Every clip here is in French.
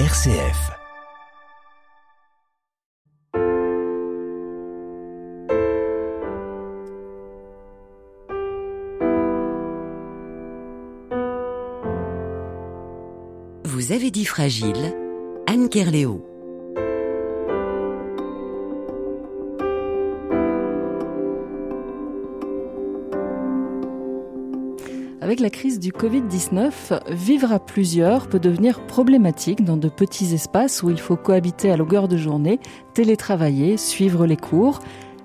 RCF. Vous avez dit fragile, Anne Kerléo. Avec la crise du Covid-19, vivre à plusieurs peut devenir problématique dans de petits espaces où il faut cohabiter à longueur de journée, télétravailler, suivre les cours.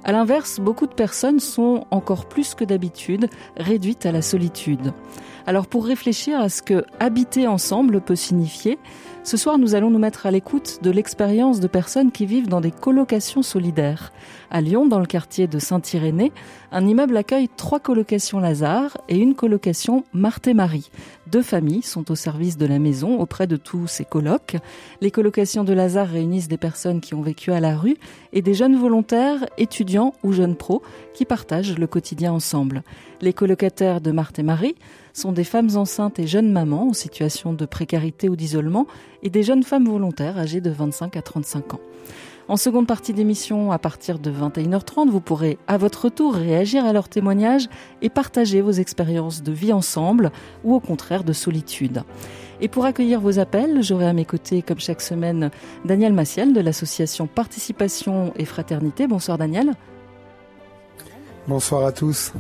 À l'inverse, beaucoup de personnes sont encore plus que d'habitude réduites à la solitude. Alors pour réfléchir à ce que habiter ensemble peut signifier, ce soir nous allons nous mettre à l'écoute de l'expérience de personnes qui vivent dans des colocations solidaires. À Lyon, dans le quartier de Saint-Irénée, un immeuble accueille trois colocations Lazare et une colocation Marthe et Marie. Deux familles sont au service de la maison auprès de tous ces colocs. Les colocations de Lazare réunissent des personnes qui ont vécu à la rue et des jeunes volontaires, étudiants ou jeunes pros qui partagent le quotidien ensemble. Les colocataires de Marthe et Marie sont des femmes enceintes et jeunes mamans en situation de précarité ou d'isolement et des jeunes femmes volontaires âgées de 25 à 35 ans. En seconde partie d'émission, à partir de 21h30, vous pourrez à votre tour réagir à leurs témoignages et partager vos expériences de vie ensemble ou au contraire de solitude. Et pour accueillir vos appels, j'aurai à mes côtés, comme chaque semaine, Daniel Massiel de l'association Participation et Fraternité. Bonsoir Daniel. Bonsoir à tous.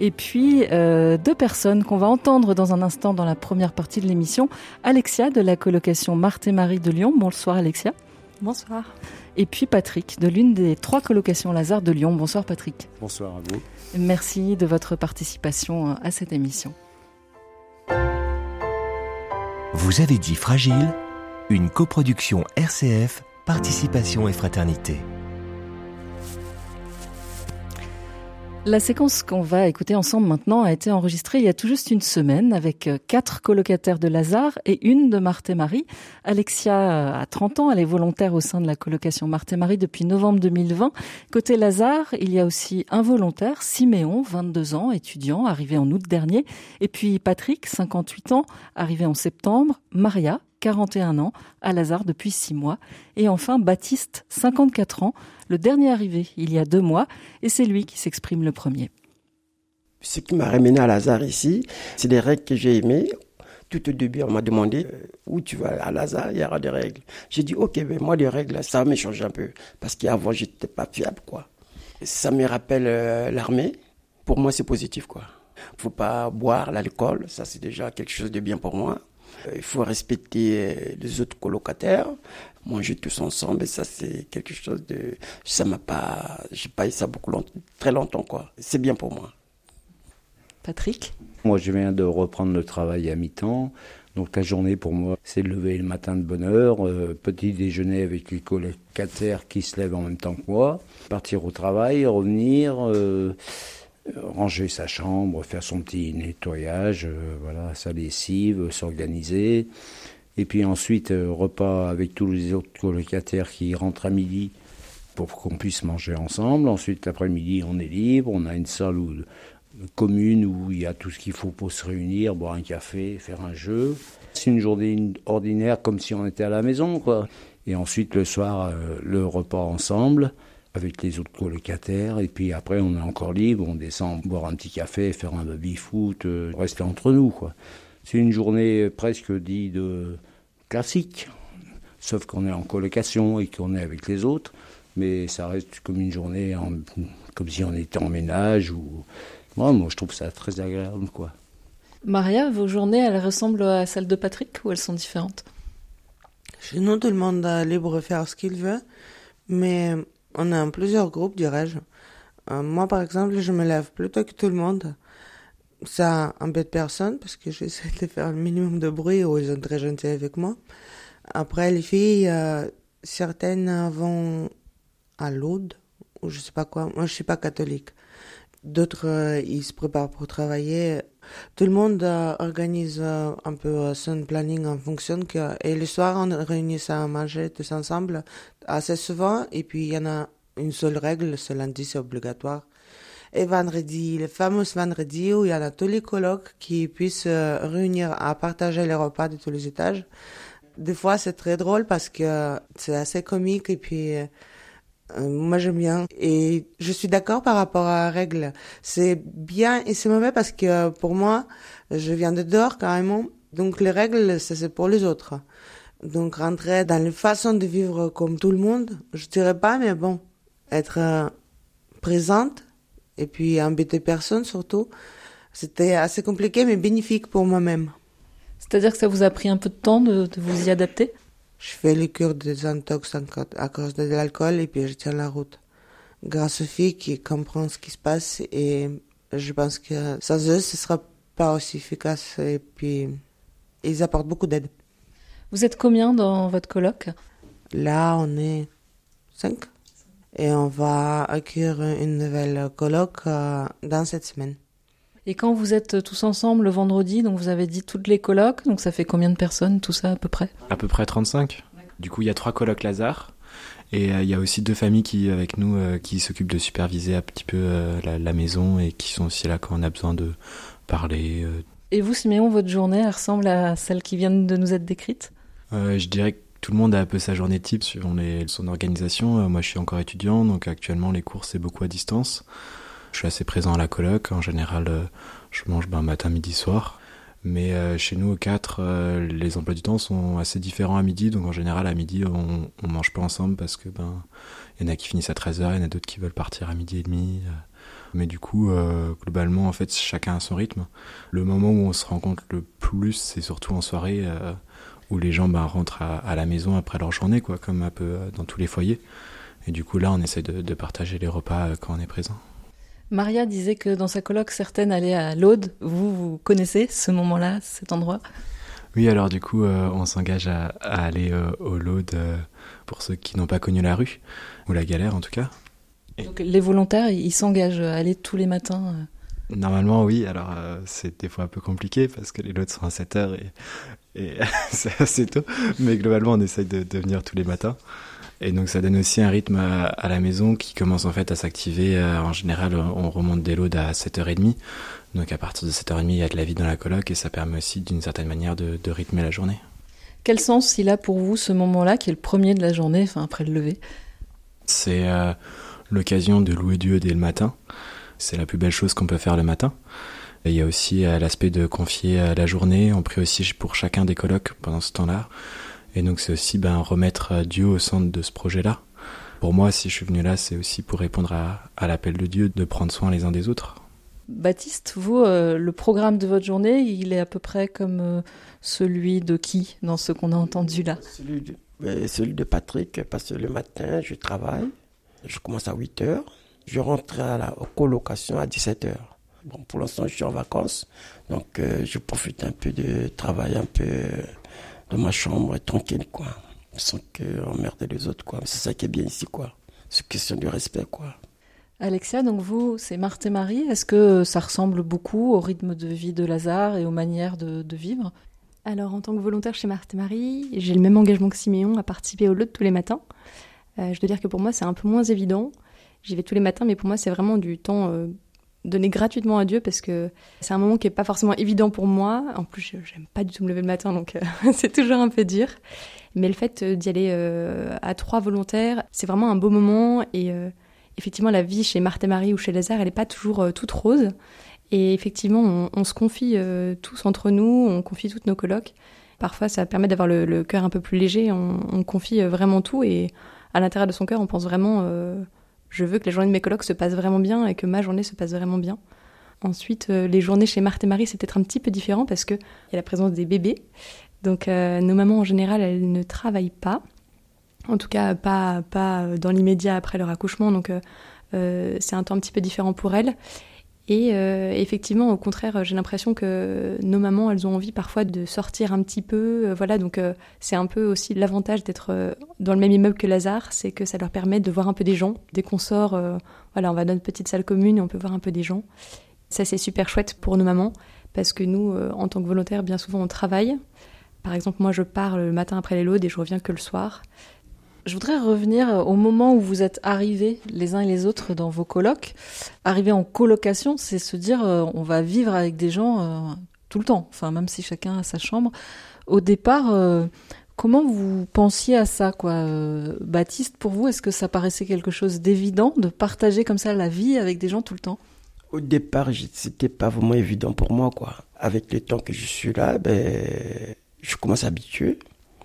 Et puis euh, deux personnes qu'on va entendre dans un instant dans la première partie de l'émission. Alexia de la colocation Marthe et Marie de Lyon. Bonsoir Alexia. Bonsoir. Et puis Patrick de l'une des trois colocations Lazare de Lyon. Bonsoir Patrick. Bonsoir à vous. Merci de votre participation à cette émission. Vous avez dit fragile, une coproduction RCF, participation et fraternité. La séquence qu'on va écouter ensemble maintenant a été enregistrée il y a tout juste une semaine avec euh, quatre colocataires de Lazare et une de Marthe et Marie. Alexia a 30 ans, elle est volontaire au sein de la colocation Marthe et Marie depuis novembre 2020. Côté Lazare, il y a aussi un volontaire, Siméon, 22 ans, étudiant, arrivé en août dernier. Et puis Patrick, 58 ans, arrivé en septembre. Maria, 41 ans, à Lazare depuis 6 mois. Et enfin Baptiste, 54 ans, le dernier arrivé il y a deux mois, et c'est lui qui s'exprime le premier. Ce qui m'a ramené à Lazare ici, c'est des règles que j'ai aimées. Tout au début, on m'a demandé euh, où tu vas à Lazare, il y aura des règles. J'ai dit, ok, mais moi, des règles, ça me change un peu. Parce qu'avant, j'étais pas fiable, quoi. Ça me rappelle euh, l'armée. Pour moi, c'est positif, quoi. Faut pas boire l'alcool, ça c'est déjà quelque chose de bien pour moi. Euh, il faut respecter les autres colocataires, manger tous ensemble, et ça c'est quelque chose de, ça m'a pas, j'ai pas eu ça beaucoup longtemps, très longtemps quoi. C'est bien pour moi. Patrick? Moi je viens de reprendre le travail à mi-temps. Donc la journée pour moi, c'est lever le matin de bonne heure, euh, petit déjeuner avec les colocataires qui se lèvent en même temps que moi, partir au travail, revenir, euh, ranger sa chambre, faire son petit nettoyage, euh, voilà, sa lessive, s'organiser. Et puis ensuite, euh, repas avec tous les autres colocataires qui rentrent à midi pour qu'on puisse manger ensemble. Ensuite, l'après-midi, on est libre. On a une salle commune où il y a tout ce qu'il faut pour se réunir, boire un café, faire un jeu. C'est une journée ordinaire comme si on était à la maison, quoi. Et ensuite, le soir, euh, le repas ensemble avec les autres colocataires. Et puis après, on est encore libre, on descend boire un petit café, faire un baby-foot, euh, rester entre nous, quoi. C'est une journée presque dit de classique, sauf qu'on est en colocation et qu'on est avec les autres, mais ça reste comme une journée, en, comme si on était en ménage. Ou... Moi, moi, je trouve ça très agréable, quoi. Maria, vos journées, elles ressemblent à celles de Patrick ou elles sont différentes? Chez nous, tout le monde est libre de faire ce qu'il veut, mais on est en plusieurs groupes, dirais-je. Euh, moi, par exemple, je me lève plus tôt que tout le monde. Ça embête personne parce que j'essaie de faire le minimum de bruit ou ils sont très gentils avec moi. Après, les filles, euh, certaines vont à l'aude ou je sais pas quoi. Moi, je suis pas catholique. D'autres, euh, ils se préparent pour travailler. Tout le monde organise un peu son planning en fonction que, et le soir, on réunit ça à manger tous ensemble assez souvent. Et puis, il y en a une seule règle, ce lundi, c'est obligatoire. Et vendredi, le fameux vendredi où il y en a tous les colocs qui puissent réunir à partager les repas de tous les étages. des fois, c'est très drôle parce que c'est assez comique et puis euh, moi j'aime bien. Et je suis d'accord par rapport à la règle. C'est bien et c'est mauvais parce que pour moi, je viens de dehors carrément. Donc les règles, c'est pour les autres. Donc rentrer dans les façons de vivre comme tout le monde, je dirais pas, mais bon, être euh, présente et puis embêter personne surtout, c'était assez compliqué mais bénéfique pour moi-même. C'est-à-dire que ça vous a pris un peu de temps de, vous y adapter? Je fais les cures de désintox à cause de l'alcool et puis je tiens la route. Grâce aux filles qui comprennent ce qui se passe et je pense que sans eux, ce sera pas aussi efficace et puis ils apportent beaucoup d'aide. Vous êtes combien dans votre colloque? Là, on est cinq et on va accueillir une nouvelle colloque euh, dans cette semaine. Et quand vous êtes tous ensemble le vendredi, donc vous avez dit toutes les colocs, donc ça fait combien de personnes tout ça à peu près? À peu près 35. Du coup, il y a trois colocs Lazare. Et euh, il y a aussi deux familles qui, avec nous, euh, qui s'occupent de superviser un petit peu euh, la, maison et qui sont aussi là quand on a besoin de parler. Et vous, Siméon, votre journée elle ressemble à celle qui vient de nous être décrite? Je dirais que tout le monde a un peu sa journée type suivant son organisation. moi, je suis encore étudiant, donc actuellement, les cours, c'est beaucoup à distance. Je suis assez présent à la coloc. En général, euh, je mange ben, matin, midi, soir. Mais euh, chez nous, aux quatre, euh, les emplois du temps sont assez différents à midi. Donc en général, à midi, on, on mange pas ensemble parce que ben y en a qui finissent à 13h, il y en a d'autres qui veulent partir à midi et demi. Mais du coup, globalement, en fait, chacun a son rythme. Le moment où on se rencontre le plus, c'est surtout en soirée où les gens ben, rentrent à, la maison après leur journée, quoi, comme un peu dans tous les foyers. Et du coup, là, on essaie de partager les repas quand on est présent. Maria disait que dans sa colloque, certaines allaient à l'Aude. Vous, vous connaissez ce moment-là, cet endroit? Oui, alors du coup, euh, on s'engage à, aller euh, au Laude euh, pour ceux qui n'ont pas connu la rue, ou la galère en tout cas. Donc les volontaires, ils s'engagent à aller tous les matins Normalement, oui. Alors, c'est des fois un peu compliqué parce que les lots sont à 7 heures et, et c'est assez tôt. Mais globalement, on essaye de, de venir tous les matins. Et donc ça donne aussi un rythme à, la maison qui commence en fait à s'activer. Euh, en général, on remonte des loads à 7h30. Donc à partir de 7h30, il y a de la vie dans la coloc et ça permet aussi d'une certaine manière de, rythmer la journée. Quel sens il a pour vous ce moment-là, qui est le premier de la journée, enfin après le lever? C'est euh, l'occasion de louer Dieu dès le matin. C'est la plus belle chose qu'on peut faire le matin. Et il y a aussi euh, l'aspect de confier la journée. On prie aussi pour chacun des colocs pendant ce temps-là. Et donc c'est aussi ben, remettre euh, Dieu au centre de ce projet-là. Pour moi, si je suis venu là, c'est aussi pour répondre à, l'appel de Dieu de prendre soin les uns des autres. Baptiste, vous, euh, le programme de votre journée, il est à peu près comme euh, celui de qui dans ce qu'on a entendu là? Celui de, celui de Patrick, parce que le matin, je travaille, je commence à 8 heures, je rentre à la colocation à 17 heures. Bon, pour l'instant, je suis en vacances, donc je profite un peu de travail un peu dans ma chambre, tranquille, quoi. Sans que emmerder les autres, quoi. C'est ça qui est bien ici, quoi. C'est question du respect, quoi. Alexia, donc vous, c'est Marthe et Marie. Est-ce que ça ressemble beaucoup au rythme de vie de Lazare et aux manières de, vivre? Alors, en tant que volontaire chez Marthe et Marie, j'ai le même engagement que Siméon à participer au lot tous les matins. Euh, je dois dire que pour moi, c'est un peu moins évident. J'y vais tous les matins, mais pour moi, c'est vraiment du temps euh, donner gratuitement à Dieu parce que c'est un moment qui est pas forcément évident pour moi. En plus, j'aime pas du tout me lever le matin, donc euh, c'est toujours un peu dur. Mais le fait euh, d'y aller euh, à trois volontaires, c'est vraiment un beau moment. Et effectivement, la vie chez Marthe et Marie ou chez Lazare, elle n'est pas toujours toute rose. Et effectivement, on, se confie tous entre nous, on confie toutes nos colocs. Parfois, ça permet d'avoir le, cœur un peu plus léger. On, on confie vraiment tout et à l'intérieur de son cœur, on pense vraiment je veux que les journées de mes colocs se passent vraiment bien et que ma journée se passe vraiment bien. Ensuite, euh, les journées chez Marthe et Marie, c'est peut-être un petit peu différent parce qu'il y a la présence des bébés. Donc, euh, nos mamans, en général, elles ne travaillent pas. En tout cas, pas, pas dans l'immédiat après leur accouchement. Donc, euh, c'est un temps un petit peu différent pour elles. Et euh, effectivement, au contraire, j'ai l'impression que nos mamans, elles ont envie parfois de sortir un petit peu. Euh, voilà, donc euh, c'est un peu aussi l'avantage d'être dans le même immeuble que Lazare, c'est que ça leur permet de voir un peu des gens. Dès qu'on sort, voilà, on va dans une petite salle commune et on peut voir un peu des gens. Ça, c'est super chouette pour nos mamans, parce que nous, en tant que volontaires, bien souvent, on travaille. Par exemple, moi, je pars le matin après les loads et je reviens que le soir. Je voudrais revenir au moment où vous êtes arrivés les uns et les autres dans vos colocs. Arriver en colocation, c'est se dire euh, on va vivre avec des gens euh, tout le temps, enfin même si chacun a sa chambre. Au départ, euh, Comment vous pensiez à ça, quoi, euh, Baptiste Pour vous, est-ce que ça paraissait quelque chose d'évident de partager comme ça la vie avec des gens tout le temps? Au départ, c'était pas vraiment évident pour moi, quoi. Avec le temps que je suis là, ben, je commence à habituer.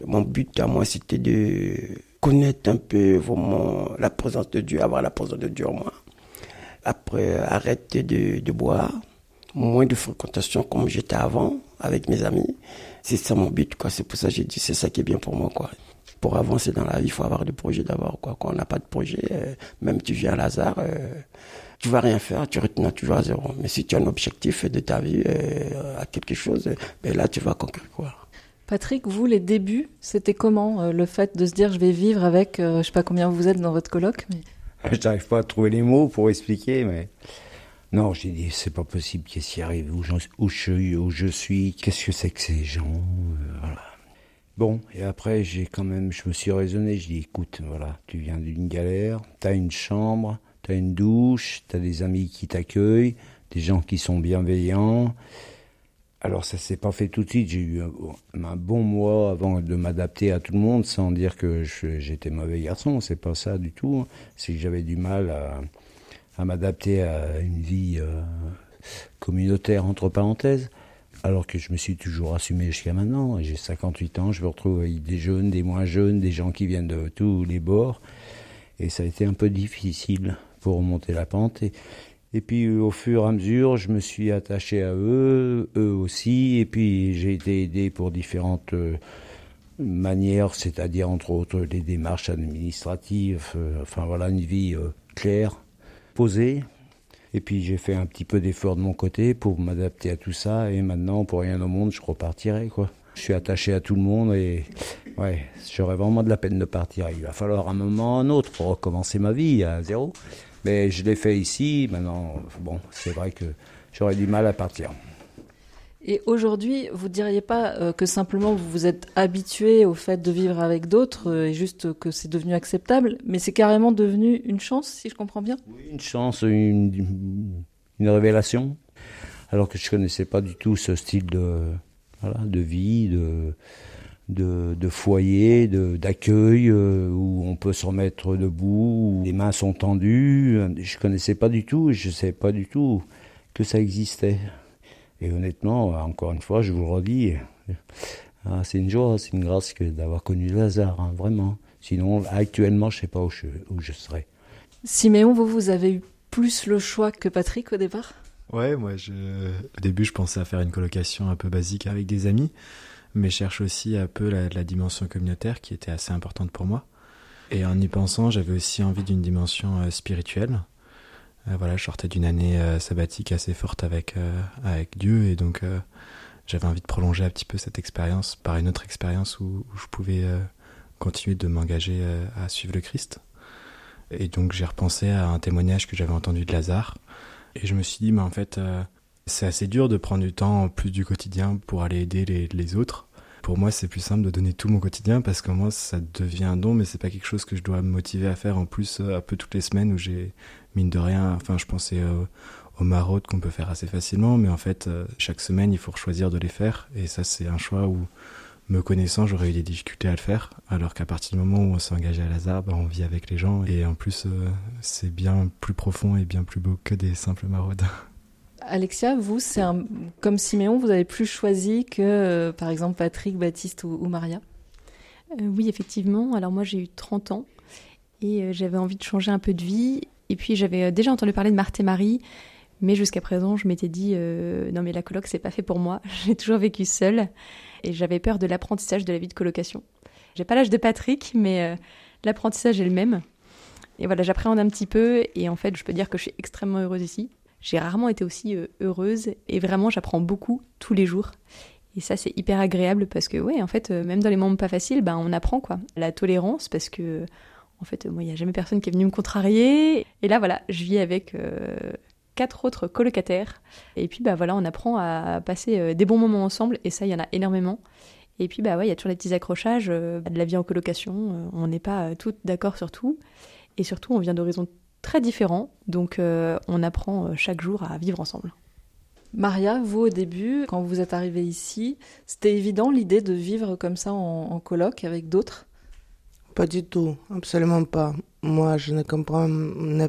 Mon but à moi, c'était de connaître un peu vraiment la présence de Dieu, avoir la présence de Dieu en moi. Après, arrêter de, boire, moins de fréquentation comme j'étais avant avec mes amis. C'est ça mon but, quoi. C'est pour ça que j'ai dit, c'est ça qui est bien pour moi, quoi. Pour avancer dans la vie, il faut avoir des projets d'abord, quoi. Quand on n'a pas de projet, euh, même tu viens à Lazare, euh, tu vas rien faire, tu retiens toujours à zéro. Mais si tu as un objectif de ta vie, euh, à quelque chose, ben là, tu vas conquérir, quoi. Patrick, vous, les débuts, c'était comment le fait de se dire je vais vivre avec, je sais pas combien vous êtes dans votre colloque, mais... Je n'arrive pas à trouver les mots pour expliquer, mais non, j'ai dit, c'est pas possible, qu'est-ce qui arrive, où, où, je, où je suis, qu'est-ce que c'est que ces gens, euh, voilà. Bon, et après, j'ai quand même, je me suis raisonné, je dis, écoute, voilà, tu viens d'une galère, t'as une chambre, t'as une douche, t'as des amis qui t'accueillent, des gens qui sont bienveillants. Alors ça s'est pas fait tout de suite, j'ai eu un, bon mois avant de m'adapter à tout le monde, sans dire que j'étais mauvais garçon, c'est pas ça du tout, c'est que j'avais du mal à m'adapter à une vie euh, communautaire, entre parenthèses, alors que je me suis toujours assumé jusqu'à maintenant. J'ai 58 ans, je me retrouve avec des jeunes, des moins jeunes, des gens qui viennent de tous les bords. Et ça a été un peu difficile pour remonter la pente. Et puis au fur et à mesure, je me suis attaché à eux, eux aussi. Et puis j'ai été aidé pour différentes euh, manières, c'est-à-dire entre autres les démarches administratives. Euh, enfin voilà, une vie claire posé. Et puis j'ai fait un petit peu d'effort de mon côté pour m'adapter à tout ça. Et maintenant, pour rien au monde, je repartirai. Je suis attaché à tout le monde et ouais, j'aurais vraiment de la peine de partir. Il va falloir un moment ou un autre pour recommencer ma vie à zéro. Mais je l'ai fait ici. Maintenant, bon, c'est vrai que j'aurais du mal à partir. Et aujourd'hui, vous diriez pas euh, que simplement vous vous êtes habitué au fait de vivre avec d'autres euh, et juste que c'est devenu acceptable, mais c'est carrément devenu une chance, si je comprends bien? Oui, une chance, une, une révélation. Alors que je connaissais pas du tout ce style de, voilà, de vie, de, de, de foyer, d'accueil, euh, où on peut se remettre debout, où les mains sont tendues. Je connaissais pas du tout, je sais pas du tout que ça existait. Et honnêtement, encore une fois, je vous le redis, ah, c'est une joie, c'est une grâce que d'avoir connu Lazare, hein, vraiment. Sinon, actuellement, je ne sais pas où je, où je serais. Siméon, vous, vous avez eu plus le choix que Patrick au départ? Ouais, moi, je... au début, je pensais à faire une colocation un peu basique avec des amis, mais cherche aussi un peu la, dimension communautaire qui était assez importante pour moi. Et en y pensant, j'avais aussi envie d'une dimension euh, spirituelle. Euh, voilà, je sortais d'une année euh, sabbatique assez forte avec, avec Dieu et donc j'avais envie de prolonger un petit peu cette expérience par une autre expérience où, je pouvais continuer de m'engager à suivre le Christ. Et donc j'ai repensé à un témoignage que j'avais entendu de Lazare et je me suis dit, mais en fait, c'est assez dur de prendre du temps plus du quotidien pour aller aider les, autres. Pour moi, c'est plus simple de donner tout mon quotidien parce que moi, ça devient un don, mais c'est pas quelque chose que je dois me motiver à faire en plus un peu toutes les semaines où j'ai mine de rien, enfin, je pensais euh, aux maraudes qu'on peut faire assez facilement, mais en fait, euh, chaque semaine, il faut choisir de les faire. Et ça, c'est un choix où, me connaissant, j'aurais eu des difficultés à le faire. Alors qu'à partir du moment où on s'est engagé à bah, on vit avec les gens. Et en plus, euh, c'est bien plus profond et bien plus beau que des simples maraudes. Alexia, vous, c'est comme Siméon, vous avez plus choisi que, par exemple, Patrick, Baptiste ou, Maria? Oui, effectivement. Alors moi, j'ai eu 30 ans et j'avais envie de changer un peu de vie et puis j'avais euh, déjà entendu parler de Marthe et Marie, mais jusqu'à présent je m'étais dit euh, non mais la coloc c'est pas fait pour moi. J'ai toujours vécu seule et j'avais peur de l'apprentissage de la vie de colocation. J'ai pas l'âge de Patrick, mais euh, l'apprentissage est le même. Et voilà, j'appréhende un petit peu et en fait je peux dire que je suis extrêmement heureuse ici. J'ai rarement été aussi heureuse et vraiment j'apprends beaucoup tous les jours. Et ça, c'est hyper agréable parce que, ouais, en fait, même dans les moments pas faciles, ben, on apprend quoi. La tolérance, parce que en fait, moi, il n'y a jamais personne qui est venu me contrarier. Et là, voilà, je vis avec euh, quatre autres colocataires. Et puis, bah voilà, on apprend à passer euh, des bons moments ensemble. Et ça, il y en a énormément. Et puis, bah ouais, il y a toujours les petits accrochages euh, de la vie en colocation. on n'est pas toutes d'accord sur tout. Et surtout, on vient d'horizons très différents. Donc, on apprend chaque jour à vivre ensemble. Maria, vous au début, quand vous êtes arrivée ici, c'était évident l'idée de vivre comme ça en, en colloque avec d'autres? Pas du tout, absolument pas. Moi, je ne comprends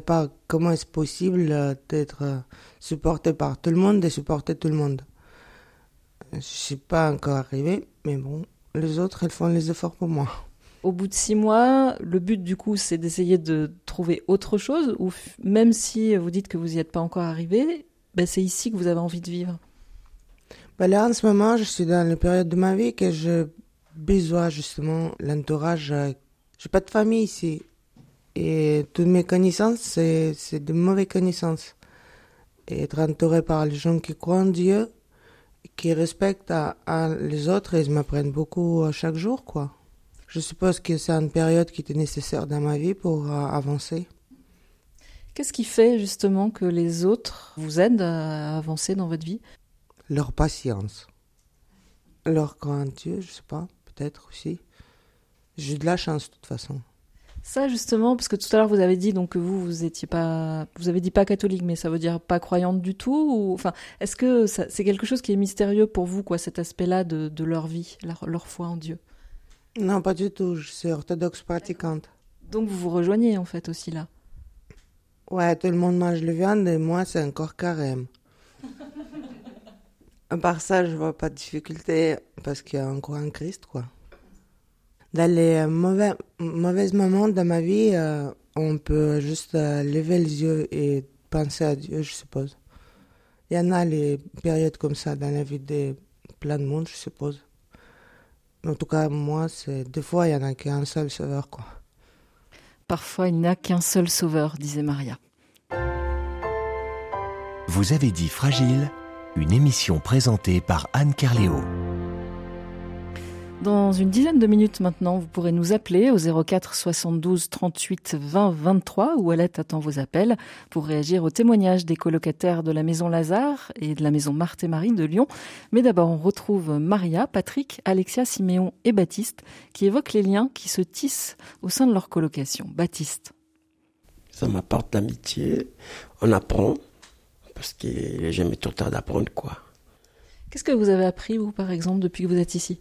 pas comment est-ce possible euh, d'être euh, supporté par tout le monde et supporter tout le monde. Je ne suis pas encore arrivée, mais bon, les autres, elles font les efforts pour moi. Au bout de six mois, le but du coup, c'est d'essayer de trouver autre chose, ou même si vous dites que vous n'y êtes pas encore arrivé, ben, c'est ici que vous avez envie de vivre? Ben Là, en ce moment, je suis dans la période de ma vie que je besoin justement l'entourage. Euh, j'ai pas de famille ici. Et toutes mes connaissances, c'est, de mauvaises connaissances. Et être entouré par les gens qui croient en Dieu, qui respectent à, les autres, ils m'apprennent beaucoup euh, chaque jour, quoi. Je suppose que c'est une période qui était nécessaire dans ma vie pour euh, avancer. Qu'est-ce qui fait justement que les autres vous aident à avancer dans votre vie? Leur patience. Leur grand Dieu, je sais pas, peut-être aussi. J'ai de la chance de toute façon. Ça justement, parce que tout à l'heure vous avez dit donc que vous vous étiez pas, vous avez dit pas catholique, mais ça veut dire pas croyante du tout. Ou enfin, est-ce que c'est quelque chose qui est mystérieux pour vous, quoi, cet aspect-là de, de, leur vie, leur, leur, foi en Dieu? Non, pas du tout. Je suis orthodoxe pratiquante. Donc vous vous rejoignez en fait aussi là. Ouais, tout le monde mange le viande et moi, c'est encore carême. à part ça, je vois pas de difficulté parce qu'il y a encore un Christ, quoi. Dans les euh, mauvais, mauvais moments de ma vie, euh, on peut juste euh, lever les yeux et penser à Dieu, je suppose. Il y en a les périodes comme ça dans la vie de plein de monde, je suppose. En tout cas, moi, c'est des fois, il y en a qu'un seul sauveur, quoi. Parfois, il n'y a qu'un seul sauveur, disait Maria. Vous avez dit Fragile, une émission présentée par Anne Carléo. Dans une dizaine de minutes maintenant, vous pourrez nous appeler au 04 72 38 20 23 où Alette attend vos appels pour réagir aux témoignages des colocataires de la maison Lazare et de la maison Marthe et Marie de Lyon. Mais d'abord, on retrouve Maria, Patrick, Alexia, Siméon et Baptiste qui évoquent les liens qui se tissent au sein de leur colocation. Baptiste. Ça m'apporte l'amitié, on apprend, parce qu'il n'est jamais trop tard d'apprendre quoi. Qu'est-ce que vous avez appris, vous, par exemple, depuis que vous êtes ici?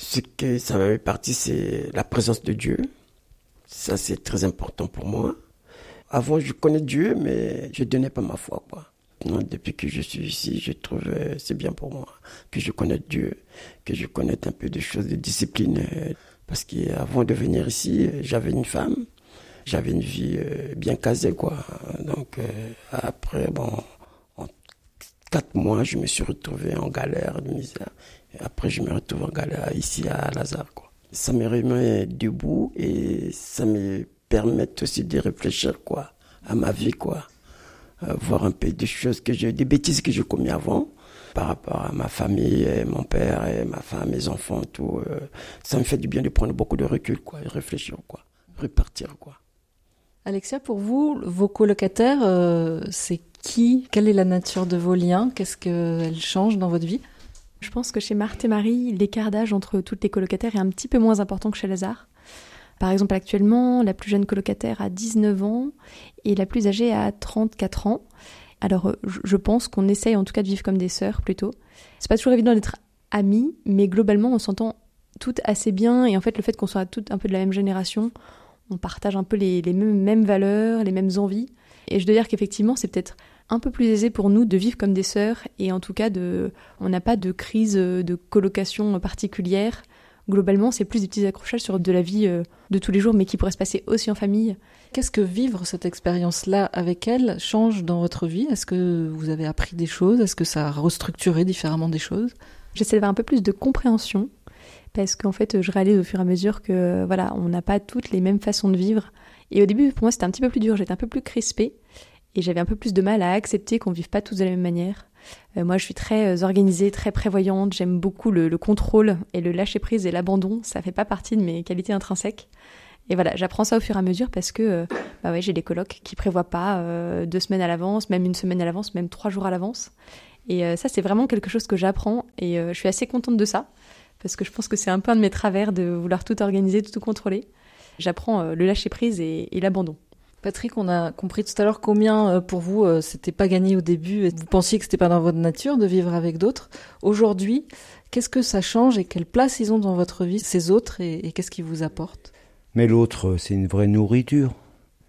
Ce que ça m'avait parti, c'est la présence de Dieu. Ça, c'est très important pour moi. Avant, je connais Dieu, mais je donnais pas ma foi, quoi. depuis que je suis ici, je trouve que c'est bien pour moi que je connaisse Dieu, que je connaisse un peu de choses de discipline. Parce qu'avant de venir ici, j'avais une femme, j'avais une vie euh, bien casée, quoi. Donc, euh, après, bon, en quatre mois, je me suis retrouvé en galère de misère. Après, je me retrouve en galère ici à Lazare. Ça me remet debout et ça me permet aussi de réfléchir quoi, à ma vie. quoi. Euh, voir un peu des choses que j'ai, des bêtises que j'ai commis avant par rapport à ma famille, mon père, et ma femme, mes enfants, tout. Euh, ça me fait du bien de prendre beaucoup de recul, quoi, et réfléchir, quoi, repartir, quoi. Alexia, pour vous, vos colocataires, euh, c'est qui? Quelle est la nature de vos liens? Qu'est-ce qu'elles changent dans votre vie? Je pense que chez Marthe et Marie, l'écart d'âge entre toutes les colocataires est un petit peu moins important que chez Lazare. Par exemple, actuellement, la plus jeune colocataire a 19 ans et la plus âgée a 34 ans. Alors, euh, je pense qu'on essaye en tout cas de vivre comme des sœurs plutôt. C'est pas toujours évident d'être amis, mais globalement, on s'entend toutes assez bien. Et en fait, le fait qu'on soit toutes un peu de la même génération, on partage un peu les, mêmes, mêmes valeurs, les mêmes envies. Et je dois dire qu'effectivement, c'est peut-être un peu plus aisé pour nous de vivre comme des sœurs et en tout cas de, on n'a pas de crise de colocation particulière. Globalement, c'est plus des petits accrochages sur de la vie euh, de tous les jours, mais qui pourrait se passer aussi en famille. Qu'est-ce que vivre cette expérience-là avec elle change dans votre vie? Est-ce que vous avez appris des choses? Est-ce que ça a restructuré différemment des choses? J'essaie d'avoir un peu plus de compréhension parce qu'en fait, je réalise au fur et à mesure que voilà, on n'a pas toutes les mêmes façons de vivre. Et au début, pour moi, c'était un petit peu plus dur. J'étais un peu plus crispée et j'avais un peu plus de mal à accepter qu'on vive pas tous de la même manière. Euh, moi, je suis très euh, organisée, très prévoyante. J'aime beaucoup le, contrôle et le lâcher prise et l'abandon. Ça fait pas partie de mes qualités intrinsèques. Et voilà, j'apprends ça au fur et à mesure parce que euh, bah ouais, j'ai des colocs qui prévoient pas deux semaines à l'avance, même une semaine à l'avance, même trois jours à l'avance. Et ça, c'est vraiment quelque chose que j'apprends et je suis assez contente de ça parce que je pense que c'est un peu un de mes travers de vouloir tout organiser, tout, contrôler. J'apprends le lâcher prise et l'abandon. Patrick, on a compris tout à l'heure combien euh, pour vous euh, c'était pas gagné au début et vous pensiez que c'était pas dans votre nature de vivre avec d'autres. Aujourd'hui, qu'est-ce que ça change et quelle place ils ont dans votre vie, ces autres, et, qu'est-ce qu'ils vous apportent? Mais l'autre, c'est une vraie nourriture.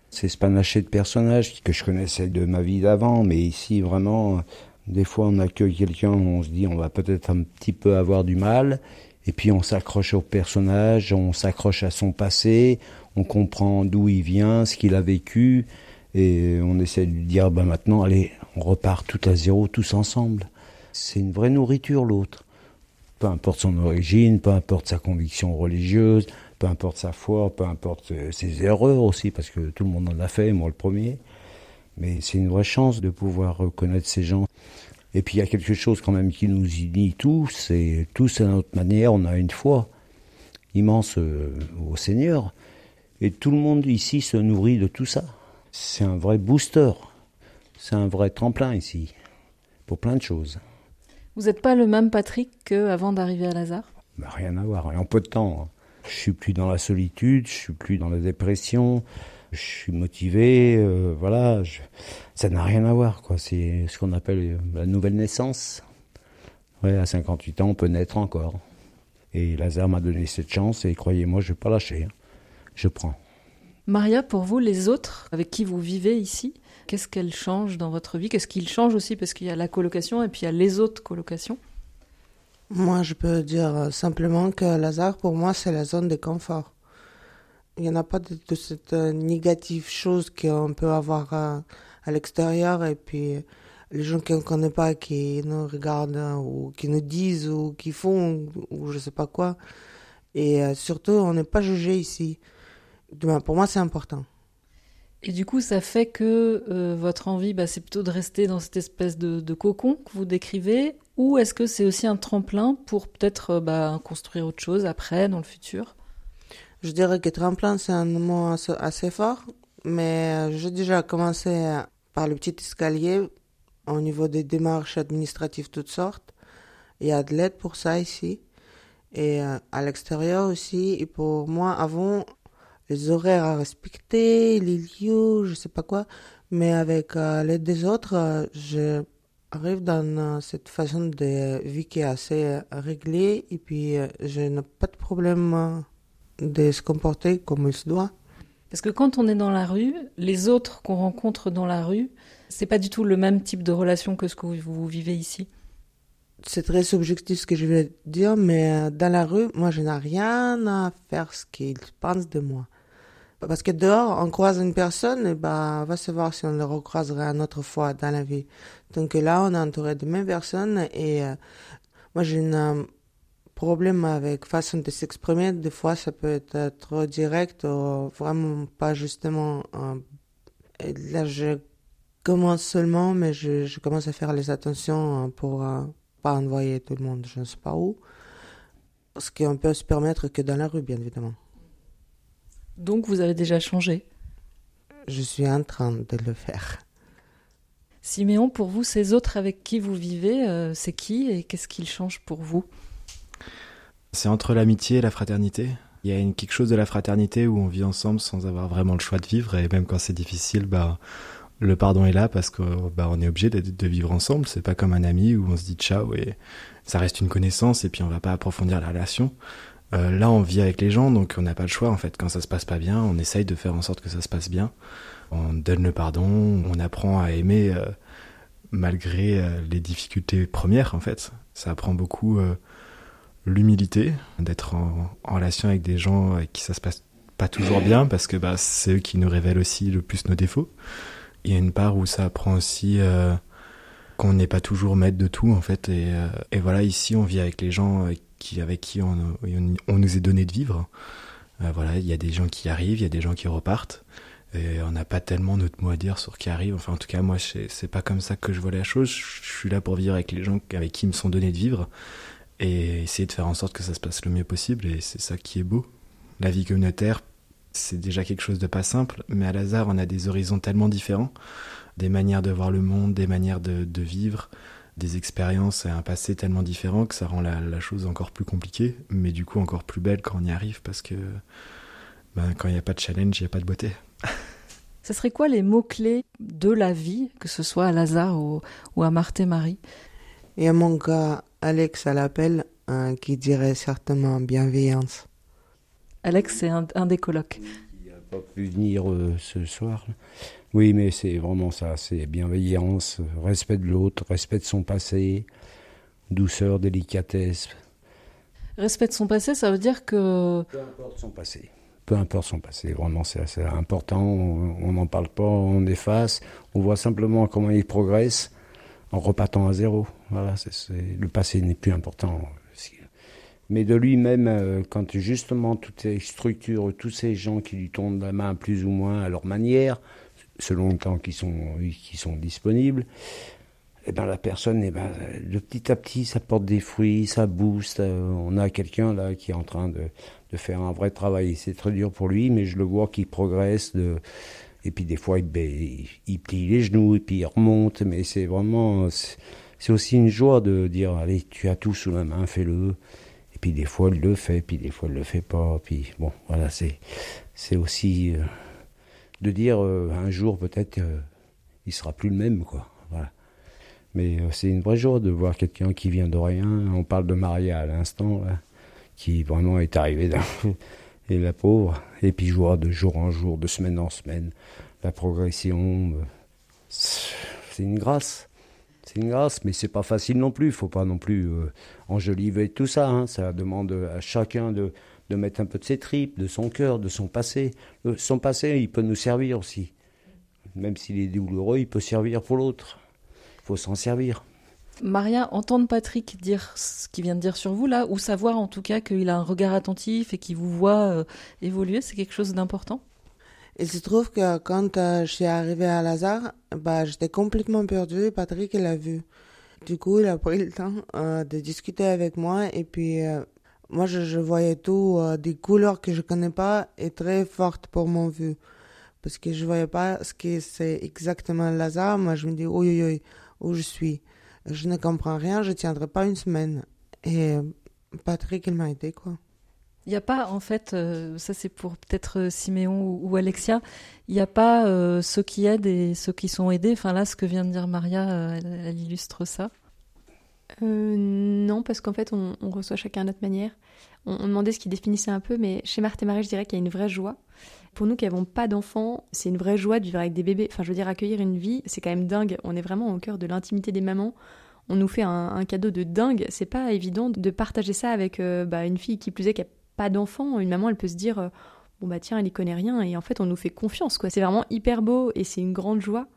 C'est ce panaché de personnages que je connaissais de ma vie d'avant, mais ici vraiment, des fois on accueille quelqu'un, on se dit on va peut-être un petit peu avoir du mal, et puis on s'accroche au personnage, on s'accroche à son passé, on comprend d'où il vient, ce qu'il a vécu, et on essaie de lui dire, ben maintenant, allez, on repart tout à zéro, tous ensemble. C'est une vraie nourriture, l'autre. Peu importe son origine, peu importe sa conviction religieuse, peu importe sa foi, peu importe euh, ses erreurs aussi, parce que tout le monde en a fait, moi le premier. Mais c'est une vraie chance de pouvoir reconnaître ces gens. Et puis il y a quelque chose quand même qui nous unit tous, et tous à notre manière, on a une foi immense euh, au Seigneur. Et tout le monde ici se nourrit de tout ça. C'est un vrai booster. C'est un vrai tremplin ici. Pour plein de choses. Vous n'êtes pas le même Patrick qu'avant d'arriver à Lazare? Bah, Rien à voir. en peu de temps. Hein. Je suis plus dans la solitude, je suis plus dans la dépression, je suis motivé, euh, voilà. Ça n'a rien à voir, quoi. C'est ce qu'on appelle euh, la nouvelle naissance. Ouais, à 58 ans, on peut naître encore. Et Lazare m'a donné cette chance et croyez-moi, je vais pas lâcher. Hein je prends. Maria, pour vous, les autres avec qui vous vivez ici, qu'est-ce qu'elles changent dans votre vie? Qu'est-ce qu'ils changent aussi? Parce qu'il y a la colocation et puis il y a les autres colocations. Moi, je peux dire simplement que Lazare, pour moi, c'est la zone de confort. Il n'y en a pas de, cette euh, négative chose qu'on peut avoir euh, à, l'extérieur et puis les gens qu'on ne connaît pas qui nous regardent ou qui nous disent ou qui font ou je ne sais pas quoi. Et euh, surtout, on n'est pas jugé ici pour moi, c'est important. Et du coup, ça fait que euh, votre envie, bah, c'est plutôt de rester dans cette espèce de, cocon que vous décrivez, ou est-ce que c'est aussi un tremplin pour peut-être euh, bah, construire autre chose après, dans le futur? Je dirais que tremplin, c'est un mot assez, fort, mais euh, j'ai déjà commencé par le petit escalier au niveau des démarches administratives toutes sortes. Il y a de l'aide pour ça ici. Et à l'extérieur aussi, et pour moi, avant, les horaires à respecter, les lieux, je sais pas quoi. Mais avec euh, l'aide des autres, euh, je arrive dans euh, cette façon de vie qui est assez réglée et puis je n'ai pas de problème de se comporter comme il se doit. Parce que quand on est dans la rue, les autres qu'on rencontre dans la rue, c'est pas du tout le même type de relation que ce que vous vivez ici. C'est très subjectif ce que je vais dire, mais dans la rue, moi, je n'ai rien à faire ce qu'ils pensent de moi. Parce que dehors, on croise une personne, et ben, on va savoir si on le recroisera une autre fois dans la vie. Donc là, on est entouré de mêmes personnes et euh, moi, j'ai un problème avec façon de s'exprimer. Des fois, ça peut être trop direct ou vraiment pas justement. Euh, et là, je commence seulement, mais je, je, commence à faire les attentions euh, pour pas envoyer tout le monde je ne sais pas où. Ce qu'on peut se permettre que dans la rue, bien évidemment. Donc vous avez déjà changé? Je suis en train de le faire. Siméon, pour vous, ces autres avec qui vous vivez, euh, c'est qui et qu'est-ce qu'ils changent pour vous? C'est entre l'amitié et la fraternité. Il y a une, quelque chose de la fraternité où on vit ensemble sans avoir vraiment le choix de vivre et même quand c'est difficile, bah, le pardon est là parce que bah, est obligé de, de, vivre ensemble. C'est pas comme un ami où on se dit ciao et ça reste une connaissance et puis on va pas approfondir la relation. Euh, là, on vit avec les gens, donc on n'a pas le choix. En fait, quand ça se passe pas bien, on essaye de faire en sorte que ça se passe bien. On donne le pardon, on apprend à aimer euh, malgré euh, les difficultés premières. En fait, ça apprend beaucoup l'humilité, d'être en, relation avec des gens avec qui ça se passe pas toujours bien, parce que bah, c'est eux qui nous révèlent aussi le plus nos défauts. Il y a une part où ça apprend aussi qu'on n'est pas toujours maître de tout, en fait. Et, et voilà, ici, on vit avec les gens avec qui on, nous est donné de vivre. Euh, voilà, il y a des gens qui arrivent, il y a des gens qui repartent. Et on n'a pas tellement notre mot à dire sur qui arrive. Enfin, en tout cas, moi, c'est pas comme ça que je vois la chose. Je suis là pour vivre avec les gens avec qui me sont donnés de vivre et essayer de faire en sorte que ça se passe le mieux possible. Et c'est ça qui est beau. La vie communautaire, c'est déjà quelque chose de pas simple, mais à Lazare, on a des horizons tellement différents, des manières de voir le monde, des manières de, de vivre, des expériences et un passé tellement différent que ça rend la, chose encore plus compliquée, mais du coup encore plus belle quand on y arrive parce que ben, quand il n'y a pas de challenge, il n'y a pas de beauté. Ce serait quoi les mots-clés de la vie, que ce soit à Lazare ou, à Marthe et Marie? Il y a mon gars Alex à l'appel hein, qui dirait certainement bienveillance. Alex, c'est un, des colocs. Il n'a pas pu venir euh, ce soir. Oui, mais c'est vraiment ça, c'est bienveillance, respect de l'autre, respect de son passé, douceur, délicatesse. Respect de son passé, ça veut dire que... Peu importe son passé peu importe son passé. Vraiment, c'est assez important. On n'en parle pas, on efface. On voit simplement comment il progresse en repartant à zéro. Voilà, le passé n'est plus important. Mais de lui-même, euh, quand justement toutes ces structures, tous ces gens qui lui tournent la main plus ou moins à leur manière, selon le temps qui sont, qui sont disponibles, eh ben la personne, eh ben, de petit à petit, ça porte des fruits, ça booste. Euh, on a quelqu'un là qui est en train de, faire un vrai travail. C'est très dur pour lui, mais je le vois qu'il progresse. Et puis des fois, il, il, plie les genoux et puis il remonte. Mais c'est vraiment, c'est aussi une joie de dire, allez, tu as tout sous la main, fais-le. Et puis des fois, il le fait, puis des fois, il le fait pas. Puis bon, voilà, c'est, aussi euh, de dire euh, un jour peut-être, euh, il sera plus le même, quoi. Voilà. Mais c'est une vraie joie de voir quelqu'un qui vient de rien. On parle de Maria à l'instant. Qui vraiment est arrivé d'un et la pauvre, et puis je de jour en jour, de semaine en semaine, la progression, euh, c'est une grâce. C'est une grâce, mais c'est pas facile non plus. Il faut pas non plus euh, enjoliver tout ça. Hein. Ça demande à chacun de, de mettre un peu de ses tripes, de son cœur, de son passé. son passé, il peut nous servir aussi. Même s'il est douloureux, il peut servir pour l'autre. Il faut s'en servir. Maria, entendre Patrick dire ce qu'il vient de dire sur vous là, ou savoir en tout cas qu'il a un regard attentif et qu'il vous voit euh, évoluer, c'est quelque chose d'important? Il se trouve que quand euh, je suis arrivée à Lazare, bah, j'étais complètement perdue Patrick l'a vu. Du coup, il a pris le temps euh, de discuter avec moi et puis moi je, voyais tout des couleurs que je connais pas et très fortes pour mon vue. Parce que je voyais pas ce que c'est exactement Lazare. Moi je me dis, oui, oui, oui, où je suis je ne comprends rien, je tiendrai pas une semaine. Et Patrick, il m'a aidé, quoi. Il n'y a pas, en fait, euh, ça c'est pour peut-être euh, Siméon ou, Alexia, il n'y a pas euh, ceux qui aident et ceux qui sont aidés. Enfin là, ce que vient de dire Maria, elle, illustre ça. non, parce qu'en fait, on, reçoit chacun à notre manière. On, demandait ce qui définissait un peu, mais chez Marthe et Marie, je dirais qu'il y a une vraie joie. Pour nous qui n'avons pas d'enfants, c'est une vraie joie de vivre avec des bébés. Enfin, je veux dire, accueillir une vie, c'est quand même dingue. On est vraiment au cœur de l'intimité des mamans. On nous fait un, cadeau de dingue. C'est pas évident de partager ça avec bah, une fille qui plus est qui a pas d'enfants. Une maman, elle peut se dire euh, bon bah tiens, elle y connaît rien et en fait on nous fait confiance quoi. C'est vraiment hyper beau et c'est une grande joie.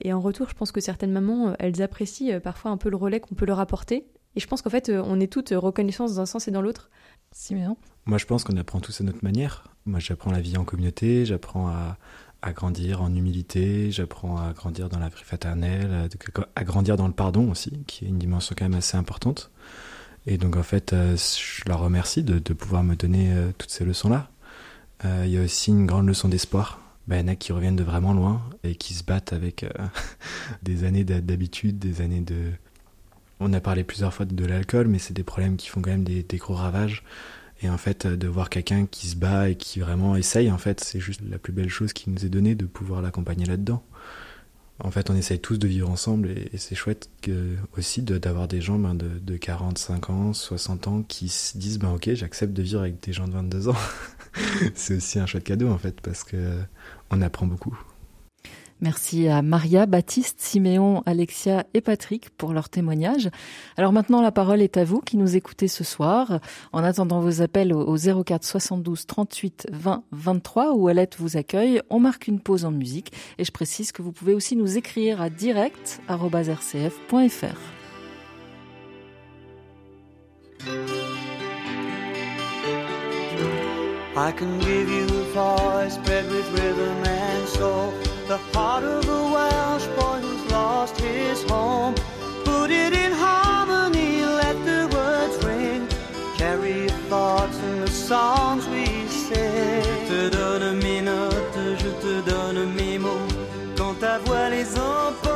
Et en retour, je pense que certaines mamans, euh, elles apprécient parfois un peu le relais qu'on peut leur apporter. Et je pense qu'en fait, on est toutes reconnaissantes dans un sens et dans l'autre. Siméon Moi, je pense qu'on apprend tous à notre manière. Moi, j'apprends la vie en communauté, j'apprends à, grandir en humilité, j'apprends à grandir dans la vie fraternelle, à, grandir dans le pardon aussi, qui est une dimension quand même assez importante. Et donc, en fait, euh, je leur remercie de, pouvoir me donner euh, toutes ces leçons-là. Euh, il y a aussi une grande leçon d'espoir. Ben, il y en a qui reviennent de vraiment loin et qui se battent avec des années d'habitude, des années de, on a parlé plusieurs fois de l'alcool, mais c'est des problèmes qui font quand même des, gros ravages. Et en fait, de voir quelqu'un qui se bat et qui vraiment essaye, en fait, c'est juste la plus belle chose qui nous est donnée de pouvoir l'accompagner là-dedans. En fait, on essaye tous de vivre ensemble et, c'est chouette aussi d'avoir des gens ben, de, de 45 ans, 60 ans qui se disent ben ok, j'accepte de vivre avec des gens de 22 ans. c'est aussi un chouette cadeau en fait parce que on apprend beaucoup. Merci à Maria, Baptiste, Siméon, Alexia et Patrick pour leur témoignage. Alors maintenant, la parole est à vous qui nous écoutez ce soir. En attendant vos appels au 04 72 38 20 23 où Alette vous accueille, on marque une pause en musique et je précise que vous pouvez aussi nous écrire à direct.rcf.fr. the heart of a Welsh boy who's lost his home. Put it in harmony, let the words ring. Carry thoughts in the songs we sing. Je te donne mes notes, je te donne mes mots. Quand ta voix les emporte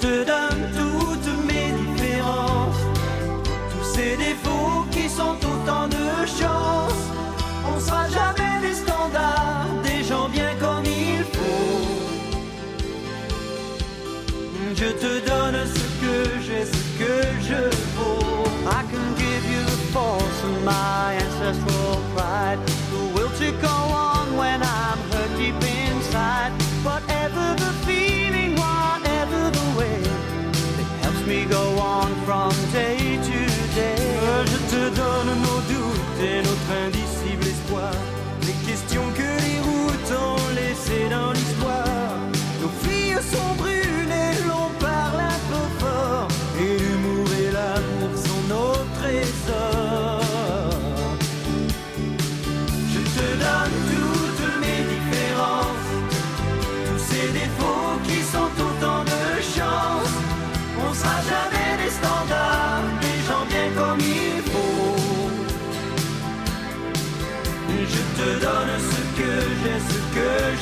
te donne toutes mes différences, tous ces défauts qui sont autant de chances. On sera jamais des standards, des gens bien comme il faut. Je te donne ce que j'ai, ce que je vaux. I can give you the my ancestral pride,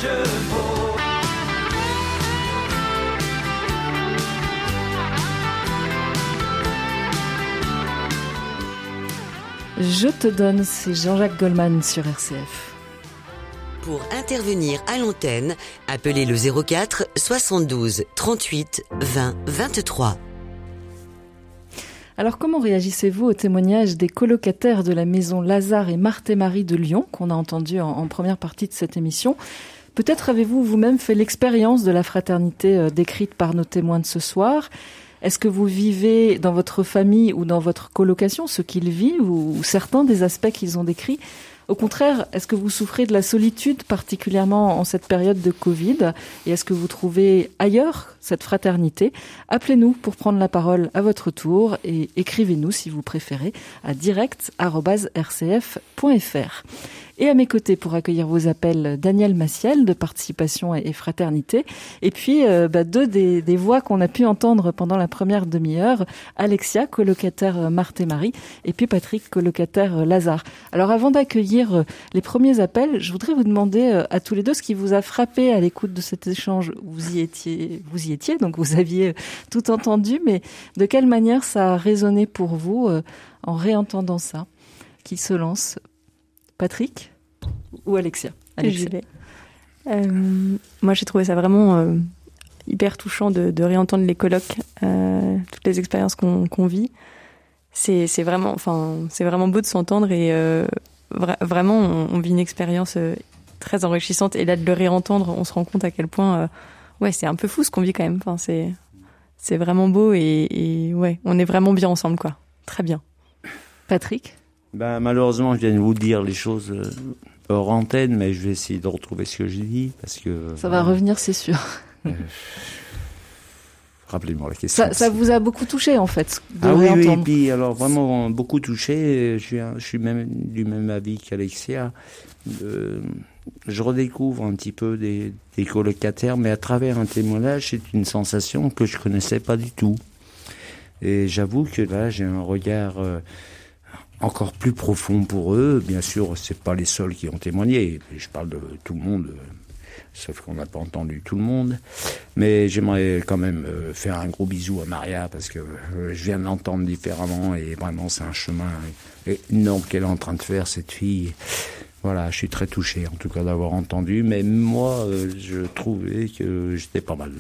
je vaux. Je te donne, c'est Jean-Jacques Goldman sur RCF. Pour intervenir à l'antenne, appelez le 04 72 38 20 23. Alors comment réagissez-vous au témoignage des colocataires de la maison Lazare et Marthe et Marie de Lyon qu'on a entendu en, en première partie de cette émission? Peut-être avez-vous vous-même fait l'expérience de la fraternité euh, décrite par nos témoins de ce soir. Est-ce que vous vivez dans votre famille ou dans votre colocation ce qu'ils vivent ou, ou certains des aspects qu'ils ont décrits? Au contraire, est-ce que vous souffrez de la solitude, particulièrement en cette période de Covid Et est-ce que vous trouvez ailleurs cette fraternité Appelez-nous pour prendre la parole à votre tour et écrivez-nous si vous préférez à direct.rcf.fr. Et à mes côtés pour accueillir vos appels, Daniel Massiel de Participation et Fraternité. Et puis euh, bah, deux des, des voix qu'on a pu entendre pendant la première demi-heure, Alexia, colocataire Marthe et Marie, et puis Patrick, colocataire Lazare. Alors avant d'accueillir les premiers appels, je voudrais vous demander à tous les deux ce qui vous a frappé à l'écoute de cet échange. Vous y étiez, vous y étiez, donc vous aviez tout entendu, mais de quelle manière ça a résonné pour vous euh, en réentendant ça Qui se lance Patrick ou Alexia, Alexia. Euh, moi, j'ai trouvé ça vraiment euh, hyper touchant de, de, réentendre les colloques, toutes les expériences qu'on qu vit. C'est vraiment, enfin, c'est vraiment beau de s'entendre et vra vraiment, on, on, vit une expérience très enrichissante. Et là, de le réentendre, on se rend compte à quel point, ouais, c'est un peu fou ce qu'on vit quand même. Enfin, c'est c'est vraiment beau et, et ouais, on est vraiment bien ensemble, quoi. Très bien. Patrick? Ben, malheureusement, je viens de vous dire les choses euh, hors antenne, mais je vais essayer de retrouver ce que j'ai dit parce que. Ça va revenir, c'est sûr. Euh, Rappelez-moi la question. Ça, ça, vous a beaucoup touché en fait. De ah oui, oui, puis alors vraiment beaucoup touché. Je suis, je suis même du même avis qu'Alexia. Euh, je redécouvre un petit peu des, des colocataires, mais à travers un témoignage, c'est une sensation que je connaissais pas du tout. Et j'avoue que là, j'ai un regard. Euh, encore plus profond pour eux. Bien sûr, c'est pas les seuls qui ont témoigné. Je parle de tout le monde, sauf qu'on n'a pas entendu tout le monde. Mais j'aimerais quand même faire un gros bisou à Maria parce que je viens de l'entendre différemment et vraiment c'est un chemin énorme qu'elle est en train de faire cette fille. Voilà, je suis très touché en tout cas d'avoir entendu, mais moi euh, je trouvais que j'étais pas mal.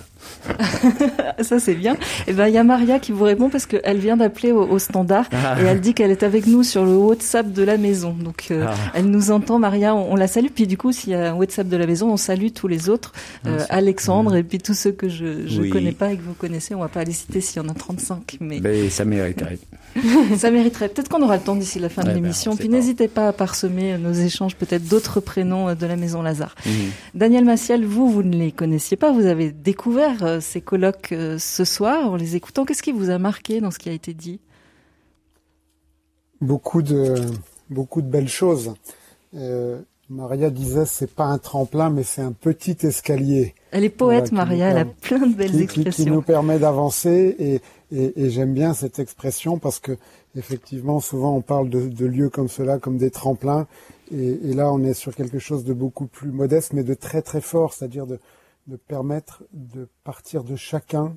Ça c'est bien. Et ben il y a Maria qui vous répond parce qu'elle vient d'appeler au, au, standard ah. et elle dit qu'elle est avec nous sur le WhatsApp de la maison. Donc euh, ah. elle nous entend, Maria, on, on, la salue. Puis du coup s'il y a un WhatsApp de la maison, on salue tous les autres, euh, Alexandre et puis tous ceux que je oui. connais pas et que vous connaissez. On va pas les citer s'il y en a 35, mais, mais ça mériterait. ça mériterait. Peut-être qu'on aura le temps d'ici la fin ouais, de l'émission. Ben, puis n'hésitez pas à parsemer nos échanges peut-être d'autres prénoms de la Maison Lazare. Mmh. Daniel Massiel, vous, vous ne les connaissiez pas, vous avez découvert euh, ces colloques euh, ce soir en les écoutant. Qu'est-ce qui vous a marqué dans ce qui a été dit? Beaucoup de, beaucoup de belles choses. Euh, Maria disait c'est pas un tremplin mais c'est un petit escalier. Elle est poète voilà, Maria, elle a plein de belles qui, expressions. Qui, qui nous permet d'avancer et, et, j'aime bien cette expression parce que effectivement souvent on parle de, lieux comme cela comme des tremplins et, là, on est sur quelque chose de beaucoup plus modeste, mais de très très fort, c'est-à-dire de, permettre de partir de chacun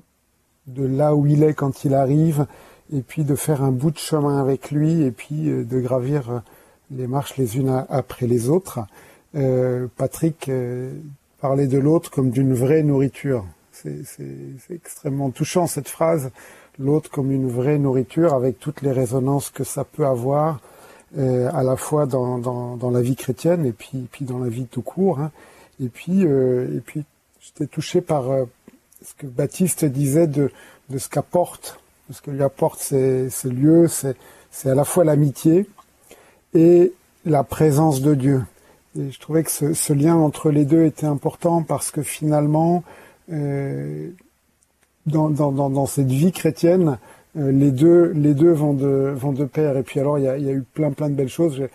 de là où il est quand il arrive, et puis de faire un bout de chemin avec lui, et puis euh, de gravir euh, les marches les unes après les autres. Euh, Patrick parlait de l'autre comme d'une vraie nourriture. C'est extrêmement touchant cette phrase, l'autre comme une vraie nourriture, avec toutes les résonances que ça peut avoir, à la fois dans, dans, la vie chrétienne et puis, puis dans la vie tout court. Hein. Et puis, et puis j'étais touché par ce que Baptiste disait de, de ce qu'apporte, de ce que lui apporte ces, ces lieux, c'est, c'est à la fois l'amitié et la présence de Dieu. Et je trouvais que ce, lien entre les deux était important parce que finalement, euh, dans, dans, dans, dans, cette vie chrétienne, euh, les deux, les deux vont de, vont de pair. Et puis alors, il y a, il y a eu plein, plein de belles choses. J'ai,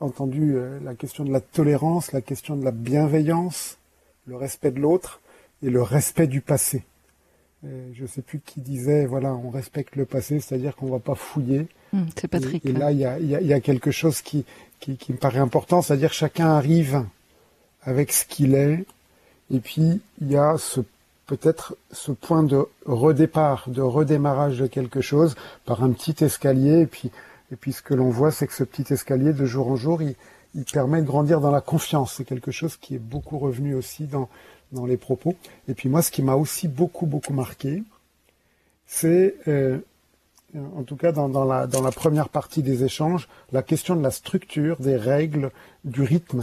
entendu euh, la question de la tolérance, la question de la bienveillance, le respect de l'autre et le respect du passé. je ne sais plus qui disait, voilà, on respecte le passé, c'est-à-dire qu'on ne va pas fouiller. Hum, c'est Patrick. Et, là, il y a, y a, quelque chose qui, qui, qui me paraît important, c'est-à-dire chacun arrive avec ce qu'il est, et puis il y a ce peut-être ce point de redépart, de redémarrage de quelque chose par un petit escalier, et puis, et puis ce que l'on voit, c'est que ce petit escalier, de jour en jour, il, permet de grandir dans la confiance. C'est quelque chose qui est beaucoup revenu aussi dans, dans les propos. Et puis moi, ce qui m'a aussi beaucoup, beaucoup marqué, c'est, euh, en tout cas dans, la, dans la première partie des échanges, la question de la structure, des règles, du rythme,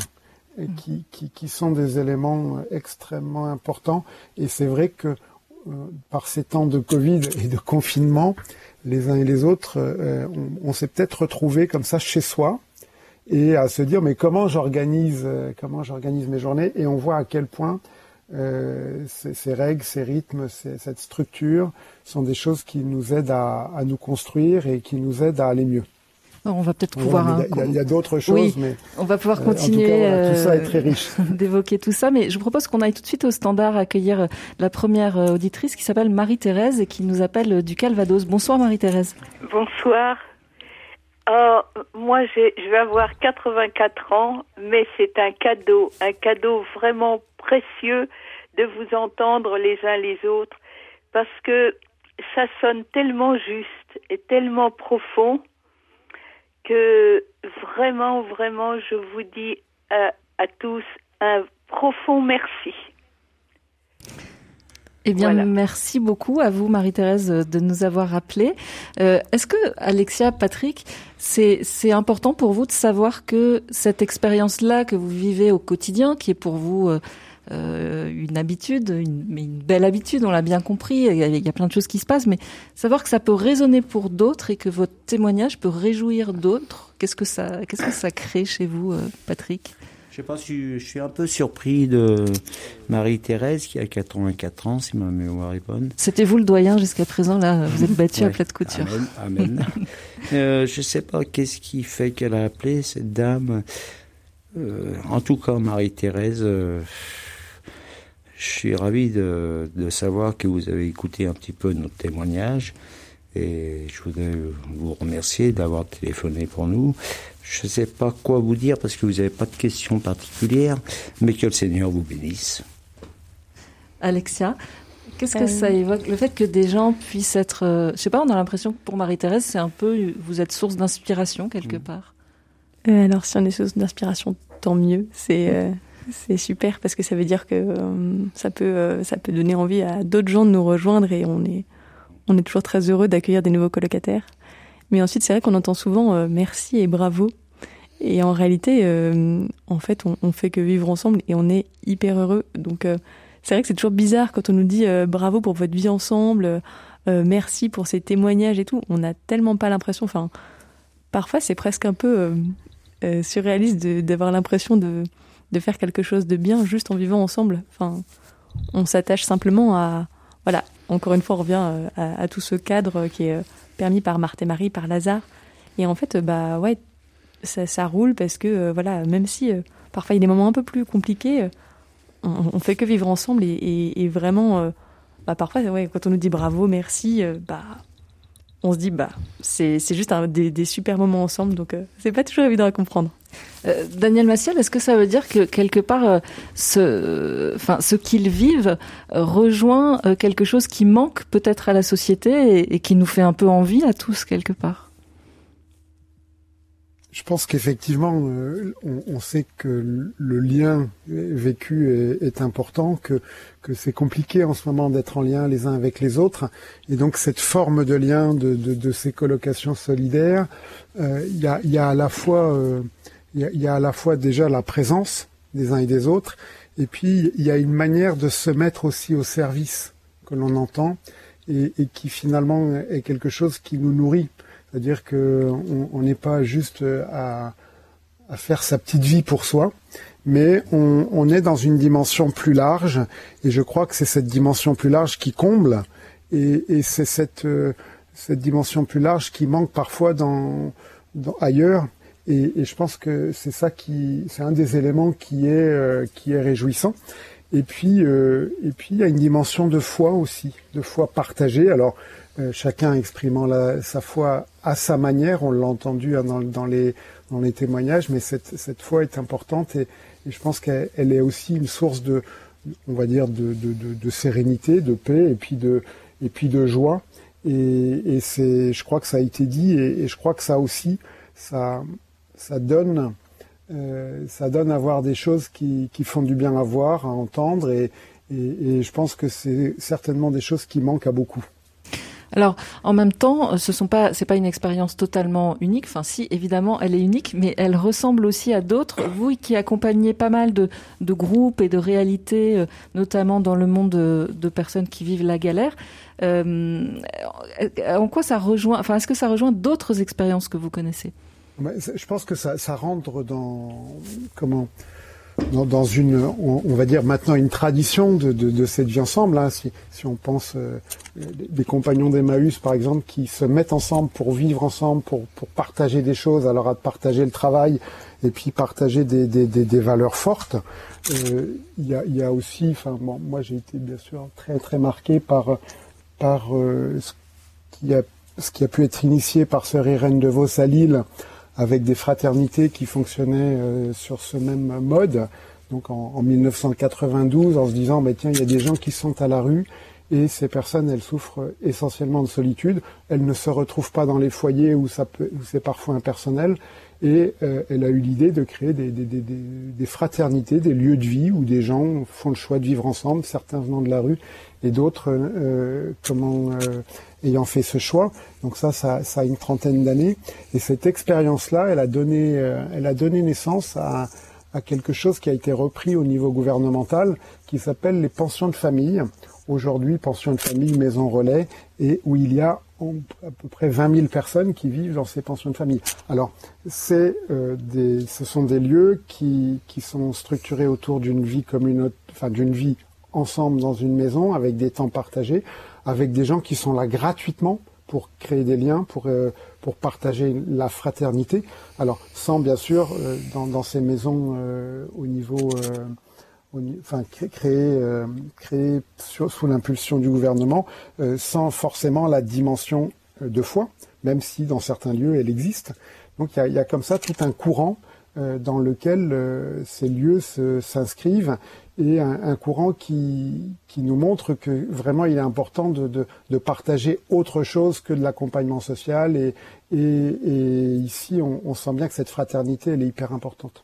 qui, qui, qui, sont des éléments extrêmement importants. Et c'est vrai que euh, par ces temps de Covid et de confinement, les uns et les autres, euh, on, on s'est peut-être retrouvés comme ça chez soi et à se dire mais comment j'organise comment j'organise mes journées? Et on voit à quel point euh, ces, règles, ces rythmes, cette structure sont des choses qui nous aident à, nous construire et qui nous aident à aller mieux. On va peut-être pouvoir. Il y a, d'autres choses, mais on va pouvoir continuer. tout ça est très riche. D'évoquer tout ça, mais je vous propose qu'on aille tout de suite au standard accueillir la première auditrice qui s'appelle Marie-Thérèse et qui nous appelle du Calvados. Bonsoir Marie-Thérèse. Bonsoir. Oh, moi, je vais avoir 84 ans, mais c'est un cadeau, un cadeau vraiment précieux de vous entendre les uns les autres, parce que ça sonne tellement juste et tellement profond que vraiment, vraiment, je vous dis à, à tous un profond merci. Eh bien, merci beaucoup à vous, Marie-Thérèse, de nous avoir appelés. Euh, Est-ce que, Alexia, Patrick, c'est important pour vous de savoir que cette expérience-là que vous vivez au quotidien, qui est pour vous euh, euh une habitude, une, mais une belle habitude, on l'a bien compris, il y, a, il y, a, plein de choses qui se passent, mais savoir que ça peut résonner pour d'autres et que votre témoignage peut réjouir d'autres, qu'est-ce que ça, qu'est-ce que ça crée chez vous, euh, Patrick? Je sais pas si je suis un peu surpris de Marie-Thérèse qui a 84 ans, si ma mémoire est bonne. C'était vous le doyen jusqu'à présent, là, vous êtes battu ouais. à plat de couture. Amen. amen. euh, je sais pas qu'est-ce qui fait qu'elle a appelé cette dame. Euh, en tout cas, Marie-Thérèse, euh, je suis ravi de, de savoir que vous avez écouté un petit peu notre témoignage. Et je voudrais vous remercier d'avoir téléphoné pour nous. Je ne sais pas quoi vous dire parce que vous n'avez pas de questions particulières, mais que le Seigneur vous bénisse. Alexia, qu'est-ce que euh... ça évoque Le fait que des gens puissent être. Euh, je sais pas, on a l'impression que pour Marie-Thérèse, c'est un peu. Vous êtes source d'inspiration quelque mmh. part. Euh, alors, si on est source d'inspiration, tant mieux. C'est. Euh, c'est super parce que ça veut dire que euh, ça peut ça peut donner envie à d'autres gens de nous rejoindre et on est on est toujours très heureux d'accueillir des nouveaux colocataires. Mais ensuite, c'est vrai qu'on entend souvent euh, merci et bravo. Et en réalité, euh, en fait, on, fait que vivre ensemble et on est hyper heureux. Donc, euh, c'est vrai que c'est toujours bizarre quand on nous dit bravo pour votre vie ensemble, merci pour ces témoignages et tout. On n'a tellement pas l'impression. Enfin, parfois, c'est presque un peu surréaliste d'avoir l'impression de, de faire quelque chose de bien juste en vivant ensemble. Enfin, on s'attache simplement à, voilà, encore une fois, on revient à, à, tout ce cadre qui est permis par Marthe et Marie, par Lazare. Et en fait, bah ouais, ça, roule parce que euh, voilà, même si euh, parfois il y a des moments un peu plus compliqués, euh, on, on, fait que vivre ensemble et, vraiment, bah parfois, ouais, quand on nous dit bravo, merci, bah on se dit bah c'est juste des, super moments ensemble, donc c'est pas toujours évident à comprendre. Euh, Daniel Massiel, est-ce que ça veut dire que quelque part, euh, ce, qu'ils vivent euh, rejoint quelque chose qui manque peut-être à la société et, qui nous fait un peu envie à tous quelque part? Je pense qu'effectivement, on, sait que le lien vécu est, important, que, c'est compliqué en ce moment d'être en lien les uns avec les autres, et donc cette forme de lien de, ces colocations solidaires, il y, a, à la fois il y, a, à la fois déjà la présence des uns et des autres, et puis il y a une manière de se mettre aussi au service que l'on entend et, qui finalement est quelque chose qui nous nourrit. C'est-à-dire qu'on n'est pas juste à, faire sa petite vie pour soi, mais on, est dans une dimension plus large, et je crois que c'est cette dimension plus large qui comble, et, c'est cette, cette dimension plus large qui manque parfois ailleurs. Et, et, je pense que c'est ça qui, c'est un des éléments qui est euh, qui est réjouissant. Et puis euh, et puis il y a une dimension de foi aussi, de foi partagée. Alors euh, chacun exprimant la, sa foi à sa manière, on l'a entendu hein, dans, dans, les dans les témoignages, mais cette cette foi est importante et, et je pense qu'elle est aussi une source de, on va dire de, de, de, de sérénité, de paix et puis de et puis de joie. Et, et c'est, je crois que ça a été dit et, et je crois que ça aussi, ça ça donne, euh, ça donne à voir des choses qui, font du bien à voir, à entendre, et, je pense que c'est certainement des choses qui manquent à beaucoup. Alors, en même temps, ce sont pas, une expérience totalement unique. Enfin, si, évidemment, elle est unique, mais elle ressemble aussi à d'autres. Vous qui accompagnez pas mal de, groupes et de réalités, euh, notamment dans le monde de, de personnes qui vivent la galère, euh, en quoi ça rejoint Enfin, est-ce que ça rejoint d'autres expériences que vous connaissez? Je pense que ça, ça rentre dans comment dans, une, on, va dire maintenant une tradition de, de, de cette vie ensemble. Hein. Si, si, on pense euh, des compagnons d'Emmaüs par exemple qui se mettent ensemble pour vivre ensemble, pour, pour partager des choses, alors à partager le travail et puis partager des, des, des, des valeurs fortes. Euh, il y, a, y, a, aussi, enfin bon, moi j'ai été bien sûr très très marqué par par euh, ce qui a ce qui a pu être initié par Sœur Irène de Vos à Lille avec des fraternités qui fonctionnaient euh, sur ce même mode. Donc en, en 1992, en se disant, bah, tiens, il y a des gens qui sont à la rue et ces personnes, elles souffrent essentiellement de solitude. Elles ne se retrouvent pas dans les foyers où, où c'est parfois impersonnel. Et euh, elle a eu l'idée de créer des, des, des, des, fraternités, des lieux de vie où des gens font le choix de vivre ensemble, certains venant de la rue et d'autres euh, comment euh, ayant fait ce choix. Donc ça, ça, ça a une trentaine d'années. Et cette expérience-là, elle a donné, euh, elle a donné naissance à, à quelque chose qui a été repris au niveau gouvernemental, qui s'appelle les pensions de famille. Aujourd'hui, pensions de famille, maison relais, et où il y a à peu près 20 000 personnes qui vivent dans ces pensions de famille. Alors, c'est euh, des, ce sont des lieux qui, qui sont structurés autour d'une vie commune, enfin d'une vie ensemble dans une maison avec des temps partagés, avec des gens qui sont là gratuitement pour créer des liens, pour, euh, pour partager la fraternité. Alors, sans bien sûr, euh, dans, dans, ces maisons euh, au niveau, euh, enfin, créer, euh, créer sur, sous l'impulsion du gouvernement, euh, sans forcément la dimension de foi, même si dans certains lieux elle existe. Donc, il y a, y a, comme ça tout un courant dans lequel ces lieux s'inscrivent et un, courant qui, qui nous montre que vraiment il est important de, de, partager autre chose que de l'accompagnement social et, et, et ici on, on, sent bien que cette fraternité elle est hyper importante.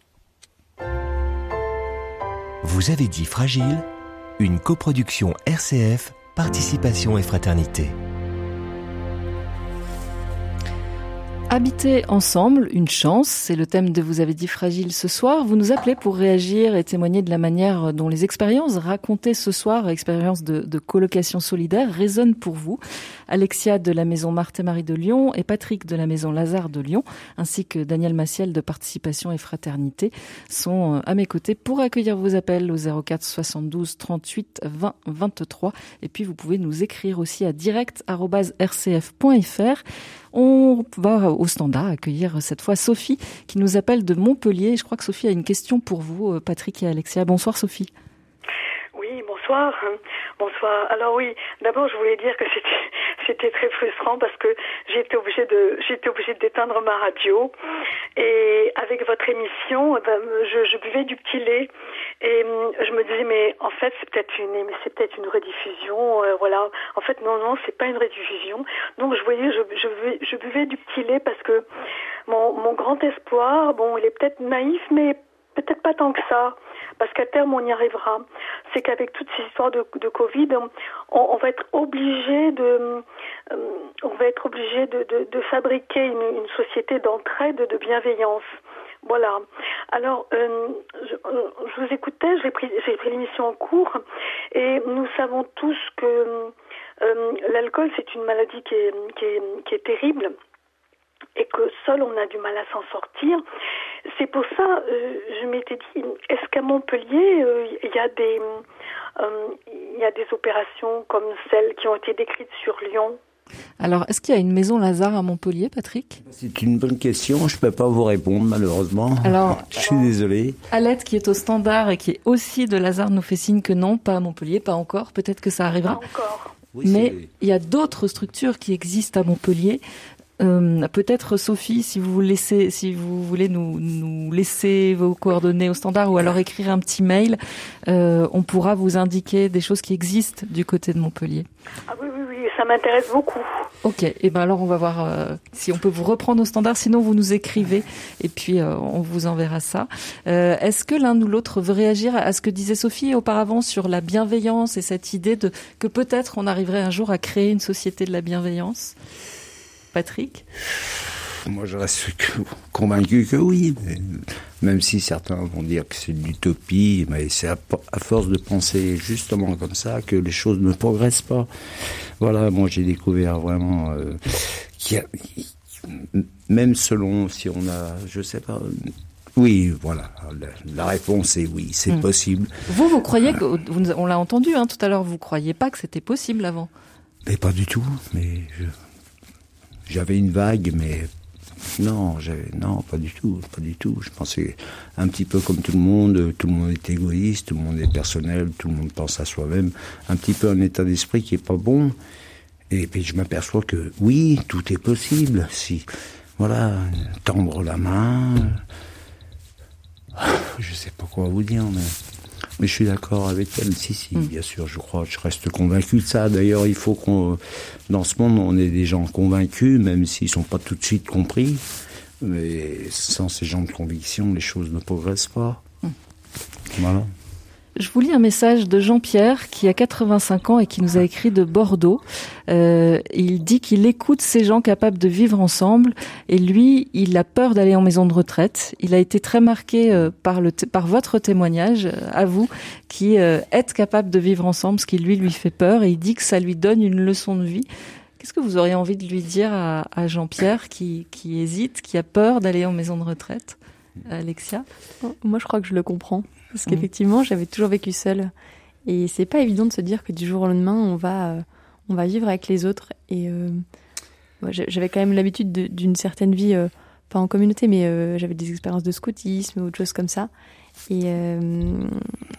Vous avez dit Fragile, une coproduction RCF, participation et fraternité. Habiter ensemble, une chance, c'est le thème de Vous avez dit fragile ce soir. Vous nous appelez pour réagir et témoigner de la manière dont les expériences racontées ce soir, expériences de, colocation solidaire, résonnent pour vous. Alexia de la maison Marthe et Marie de Lyon et Patrick de la maison Lazare de Lyon, ainsi que Daniel Massiel de Participation et Fraternité, sont euh, à mes côtés pour accueillir vos appels au 04 72 38 20 23. Et puis vous pouvez nous écrire aussi à direct.rcf.fr. On va au standard accueillir cette fois Sophie qui nous appelle de Montpellier. Je crois que Sophie a une question pour vous, euh, Patrick et Alexia. Bonsoir Sophie. Oui, bonsoir. Bonsoir. Alors oui, d'abord je voulais dire que c'était très frustrant parce que j'étais obligée j'étais obligée d'éteindre ma radio et avec votre émission eh ben, je, je, buvais du petit lait et hum, je me disais mais en fait c'est peut-être une c'est peut-être une rediffusion euh, voilà en fait non non c'est pas une rediffusion donc je voyais je, je, je buvais du petit lait parce que mon, mon grand espoir bon il est peut-être naïf mais peut-être pas tant que ça parce qu'à terme on y arrivera. C'est qu'avec toutes ces histoires de, de Covid, on, on, va être obligé de, euh, on va être obligé de, de, de fabriquer une, une société d'entraide, de bienveillance. Voilà. Alors, euh, je, je, vous écoutais, j'ai pris, j'ai pris l'émission en cours, et nous savons tous que euh, l'alcool c'est une maladie qui est, terrible et que seul on a du mal à s'en sortir. C'est pour ça, euh, je m'étais dit, est-ce qu'à Montpellier, euh, il y euh, y a des opérations comme celles qui ont été décrites sur Lyon? Alors, est-ce qu'il y a une maison Lazare à Montpellier, Patrick? C'est une bonne question. Je ne peux pas vous répondre, malheureusement. Alors, je suis désolé. Alette, qui est au standard et qui est aussi de Lazare, nous fait signe que non, pas à Montpellier, pas encore. Peut-être que ça arrivera. Pas encore. Oui, Mais il y a d'autres structures qui existent à Montpellier. Euh, Peut-être Sophie, si vous laissez, si vous voulez nous, nous laisser vos coordonnées au standard ou alors écrire un petit mail, euh, on pourra vous indiquer des choses qui existent du côté de Montpellier. Ah oui, oui, oui, ça m'intéresse beaucoup. Ok, et eh ben alors on va voir euh, si on peut vous reprendre au standard, sinon vous nous écrivez et puis euh, on vous enverra ça. Euh, Est-ce que l'un ou l'autre veut réagir à ce que disait Sophie auparavant sur la bienveillance et cette idée de que peut-être on arriverait un jour à créer une société de la bienveillance? Patrick Moi, je reste convaincu que oui, même si certains vont dire que c'est de l'utopie, mais c'est à, force de penser justement comme ça que les choses ne progressent pas. Voilà, moi j'ai découvert vraiment euh, qu'il y a, même selon si on a, je sais pas, oui, voilà. La, réponse est oui, c'est mmh. possible. Vous, vous croyez que, on l'a entendu hein, tout à l'heure, vous croyez pas que c'était possible avant? Mais pas du tout. Mais je, j'avais une vague, mais non, non, pas du tout, pas du tout. Je pensais un petit peu comme tout le monde, tout le monde est égoïste, tout le monde est personnel, tout le monde pense à soi-même, un petit peu un état d'esprit qui est pas bon. Et puis je m'aperçois que oui, tout est possible. Si voilà, tendre la main, je sais pas quoi vous dire, mais mais je suis d'accord avec elle. Si, si, mm. bien sûr, je crois, je reste convaincu de ça. D'ailleurs, il faut qu'on, dans ce monde, on ait des gens convaincus, même s'ils sont pas tout de suite compris. Mais sans ces gens de conviction, les choses ne progressent pas. Mm. Voilà. Je vous lis un message de Jean-Pierre qui a 85 ans et qui nous a écrit de Bordeaux. Euh, il dit qu'il écoute ces gens capables de vivre ensemble et lui, il a peur d'aller en maison de retraite. Il a été très marqué euh, par, le par votre témoignage euh, à vous qui êtes capable de vivre ensemble, ce qui lui lui fait peur et il dit que ça lui donne une leçon de vie. Qu'est-ce que vous auriez envie de lui dire à, Jean-Pierre qui hésite, qui a peur d'aller en maison de retraite? Alexia Moi, je crois que je le comprends. Parce mm. qu'effectivement, j'avais toujours vécu seule. Et c'est pas évident de se dire que du jour au lendemain, on va, euh, on va vivre avec les autres. Et euh, moi, j'avais quand même l'habitude d'une certaine vie, euh, pas en communauté, mais euh, j'avais des expériences de scoutisme ou autre chose comme ça. Et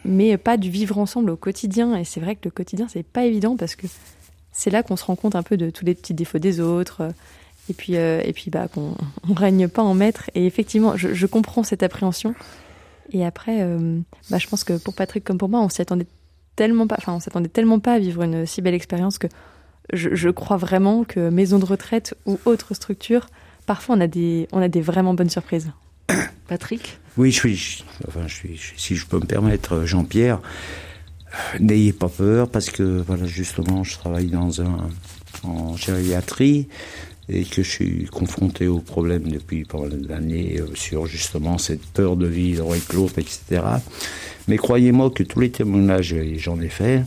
mais pas du vivre ensemble au quotidien. Et c'est vrai que le quotidien, c'est pas évident parce que c'est là qu'on se rend compte un peu de tous les petits défauts des autres. Et puis, et puis bah, qu'on on règne pas en maître. Et effectivement, je, je comprends cette appréhension. Et après, euh, bah, je pense que pour Patrick comme pour moi, on s'y attendait tellement pas, enfin, on s'attendait tellement pas à vivre une si belle expérience que je, je, crois vraiment que maison de retraite ou autre structure, parfois on a des, on a des vraiment bonnes surprises. Patrick? Oui, je suis, enfin, je suis, si je peux me permettre, Jean-Pierre, n'ayez pas peur parce que, voilà, justement, je travaille dans un, en gériatrie et que je suis confronté au problème depuis pas mal d'années euh, sur justement cette peur de vivre avec l'autre, etc. Mais croyez-moi que tous les témoignages, j'en ai fait,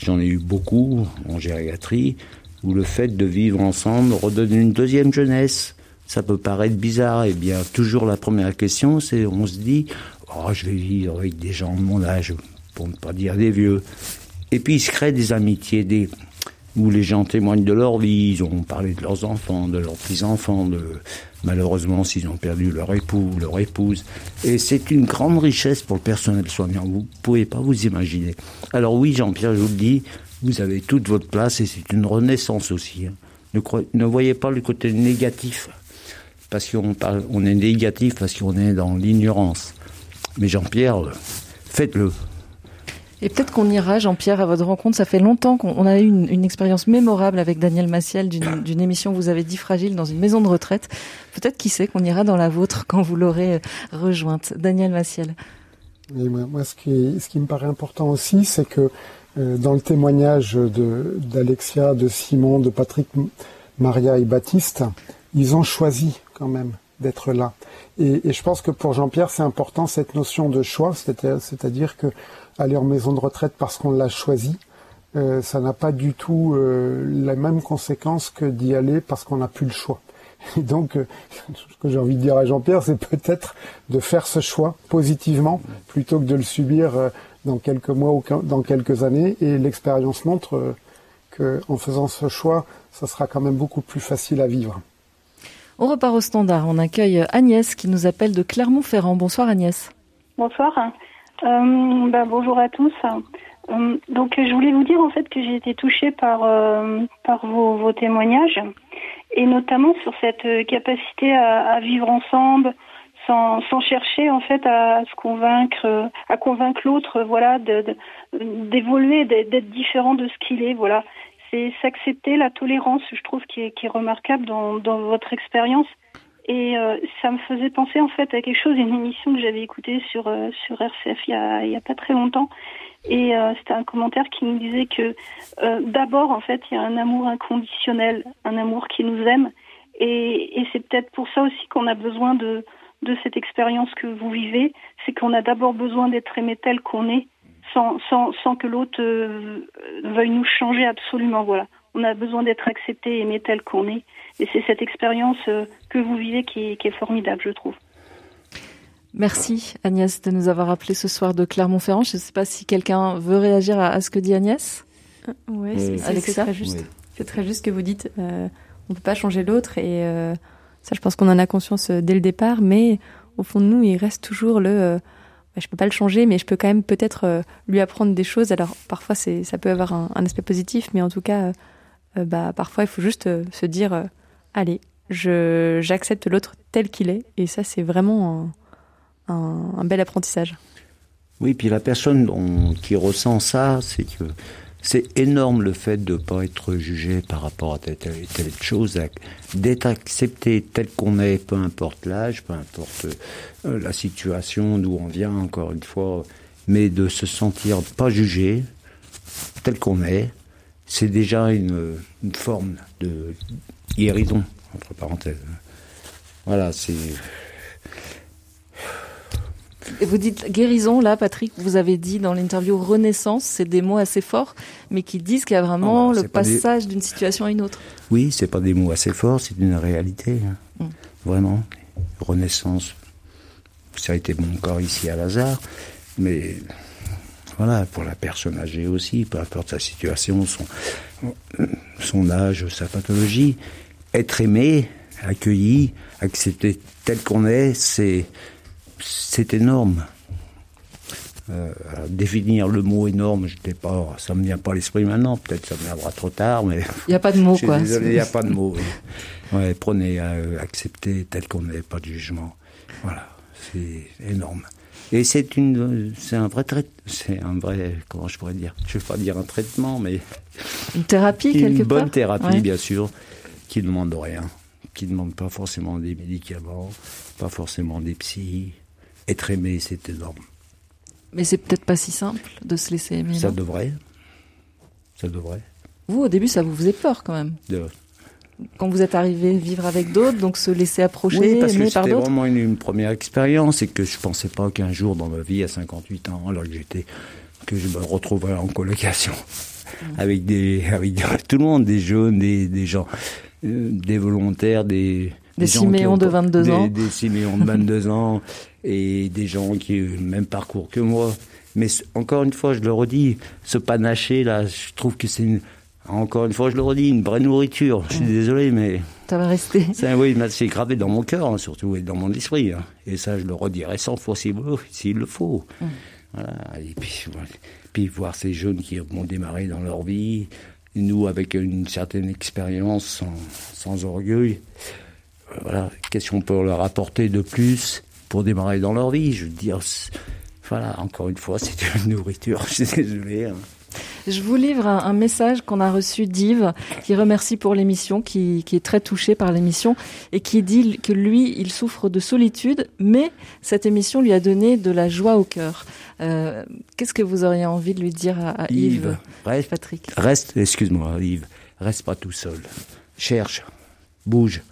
j'en ai eu beaucoup en gériatrie, où le fait de vivre ensemble redonne une deuxième jeunesse. Ça peut paraître bizarre, et eh bien toujours la première question, c'est on se dit, oh, je vais vivre avec des gens de mon âge, pour ne pas dire des vieux. Et puis il se crée des amitiés, des, où les gens témoignent de leur vie, ils ont parlé de leurs enfants, de leurs petits-enfants, de malheureusement s'ils ont perdu leur époux, leur épouse. Et c'est une grande richesse pour le personnel soignant, vous ne pouvez pas vous imaginer. Alors oui, Jean-Pierre, je vous le dis, vous avez toute votre place et c'est une renaissance aussi. hein. Ne, voyez pas le côté négatif, parce qu'on on est négatif parce qu'on est dans l'ignorance. Mais Jean-Pierre, faites-le. Et peut-être qu'on ira, Jean-Pierre, à votre rencontre. Ça fait longtemps qu'on on a eu une, une expérience mémorable avec Daniel Massiel d'une émission, vous avez dit fragile, dans une maison de retraite. Peut-être, qui sait, qu'on ira dans la vôtre quand vous l'aurez euh, rejointe. Daniel Massiel. Et moi, moi, ce, qui, ce qui me paraît important aussi, c'est que euh, dans le témoignage de- d'Alexia, de, Simon, de Patrick, Maria et Baptiste, ils ont choisi quand même d'être là. Et, et je pense que pour Jean-Pierre, c'est important cette notion de choix, c'est-à- c'est-à-dire que aller en maison de retraite parce qu'on l'a choisi, euh, ça n'a pas du tout euh, la même conséquence que d'y aller parce qu'on n'a plus le choix. Et donc, euh, ce que j'ai envie de dire à Jean-Pierre, c'est peut-être de faire ce choix positivement plutôt que de le subir euh, dans quelques mois ou dans quelques années. Et l'expérience montre euh, que en faisant ce choix, ça sera quand même beaucoup plus facile à vivre. On repart au standard. On accueille Agnès qui nous appelle de Clermont-Ferrand. Bonsoir Agnès. Bonsoir. Euh, ben, bonjour à tous. Euh, donc je voulais vous dire en fait que j'ai été touchée par euh, par vos, vos témoignages et notamment sur cette euh, capacité à, à vivre ensemble sans, sans chercher en fait à se convaincre à convaincre l'autre voilà de- de- d'évoluer d'être d'être différent de ce qu'il est voilà c'est s'accepter la tolérance je trouve qui est, qui est remarquable dans, dans votre expérience et euh, ça me faisait penser en fait à quelque chose, une émission que j'avais écoutée sur euh, sur RCF il y a il y a pas très longtemps. Et euh, c'était un commentaire qui nous disait que euh, d'abord en fait il y a un amour inconditionnel, un amour qui nous aime. Et, et c'est peut-être pour ça aussi qu'on a besoin de de cette expérience que vous vivez, c'est qu'on a d'abord besoin d'être aimé tel qu'on est, sans sans sans que l'autre euh, veuille nous changer absolument. Voilà, on a besoin d'être accepté, aimé tel qu'on est. Et c'est cette expérience euh, que vous vivez qui est, qui est formidable, je trouve. Merci Agnès de nous avoir appelé ce soir de Clermont-Ferrand. Je ne sais pas si quelqu'un veut réagir à, à ce que dit Agnès. Ouais, c'est- c'est très juste. Oui. C'est très juste ce que vous dites. Euh, on peut pas changer l'autre et euh, ça, je pense qu'on en a conscience euh, dès le départ. Mais au fond de nous, il reste toujours le. Euh, bah, je peux pas le changer, mais je peux quand même peut-être euh, lui apprendre des choses. Alors parfois, c'est ça peut avoir un, un aspect positif, mais en tout cas, euh, euh, bah parfois, il faut juste euh, se dire, euh, allez, j'accepte l'autre tel qu'il est, et ça, c'est vraiment un, bel apprentissage. Oui, puis la personne on- qui ressent ça, c'est que c'est énorme le fait de ne pas être jugé par rapport à telle, telle, telle chose, d'être accepté tel qu'on est, peu importe l'âge, peu importe euh, la situation, d'où on vient, encore une fois, mais de se sentir pas jugé tel qu'on est, c'est déjà une forme de guérison, entre parenthèses. Voilà, c'est... Et vous dites guérison, là, Patrick, vous avez dit dans l'interview renaissance, c'est des mots assez forts, mais qui disent qu'il y a vraiment Oh, bah, le des- passage d'une situation à une autre. Oui, c'est pas des mots assez forts, c'est une réalité. hein. Vraiment. Renaissance. Ça a été mon corps ici à Lazare. Mais voilà, pour la personne âgée aussi, peu importe sa situation, son, son âge, sa pathologie, être aimé, accueilli, accepté tel qu'on est, c'est, c'est énorme. Euh, alors, définir le mot énorme, je n'ai pas, ça me vient pas à l'esprit maintenant. Peut-être ça me viendra trop tard, mais Il y a pas de suis quoi. Désolé, il n'y a pas de. Ouais, prenez euh, accepter tel qu'on est, pas de jugement. Voilà, c'est énorme. Et c'est une, c'est un vrai trait, c'est un vrai, comment je pourrais dire, je vais pas dire un traitement, mais Une thérapie, quelque une bonne part? thérapie, Ouais. bien sûr, qui ne demande rien, qui ne demande pas forcément des médicaments, pas forcément des psys. Être aimé, c'est énorme. Mais c'est peut-être pas si simple de se laisser aimer. Ça devrait. Ça devrait. Vous, au début, ça vous faisait peur quand même. De- Quand vous êtes arrivé vivre avec d'autres, donc se laisser approcher, Oui, parce que aimer par c'était d'autres. vraiment une, une première expérience et que je pensais pas qu'un jour dans ma vie, à 58 ans, alors que j'étais, que je me retrouverais en colocation avec des, avec des- tout le monde, des jeunes, des, des gens, des volontaires, des, Des Siméons de pas- 22 des- ans. des Siméons de 22 ans et des gens qui ont eu le même parcours que moi. Mais encore une fois, je le redis, ce panaché là, je trouve que c'est une- Encore une fois, je le redis, une vraie nourriture. Je suis désolé, mais Ça va rester. ça, oui, c'est gravé dans mon cœur, hein, surtout, et dans mon esprit. hein. Et ça, je le redirai 100 fois s'il le faut. Voilà. Et puis, puis voir ces jeunes qui vont démarrer dans leur vie, nous avec une certaine expérience, sans, sans orgueil. Euh, Voilà, qu'est-ce qu'on peut leur apporter de plus pour démarrer dans leur vie? Je veux dire, voilà, encore une fois, c'est une nourriture. Je suis désolé. hein. Je vous livre un, un message qu'on a reçu d'Yves, qui remercie pour l'émission, qui, qui est très touché par l'émission, et qui dit que lui, il souffre de solitude, mais cette émission lui a donné de la joie au cœur. Euh, Qu'est-ce que vous auriez envie de lui dire à, à Yves, Yves, reste, Patrick? reste, excuse-moi, Yves, reste pas tout seul. Cherche, bouge,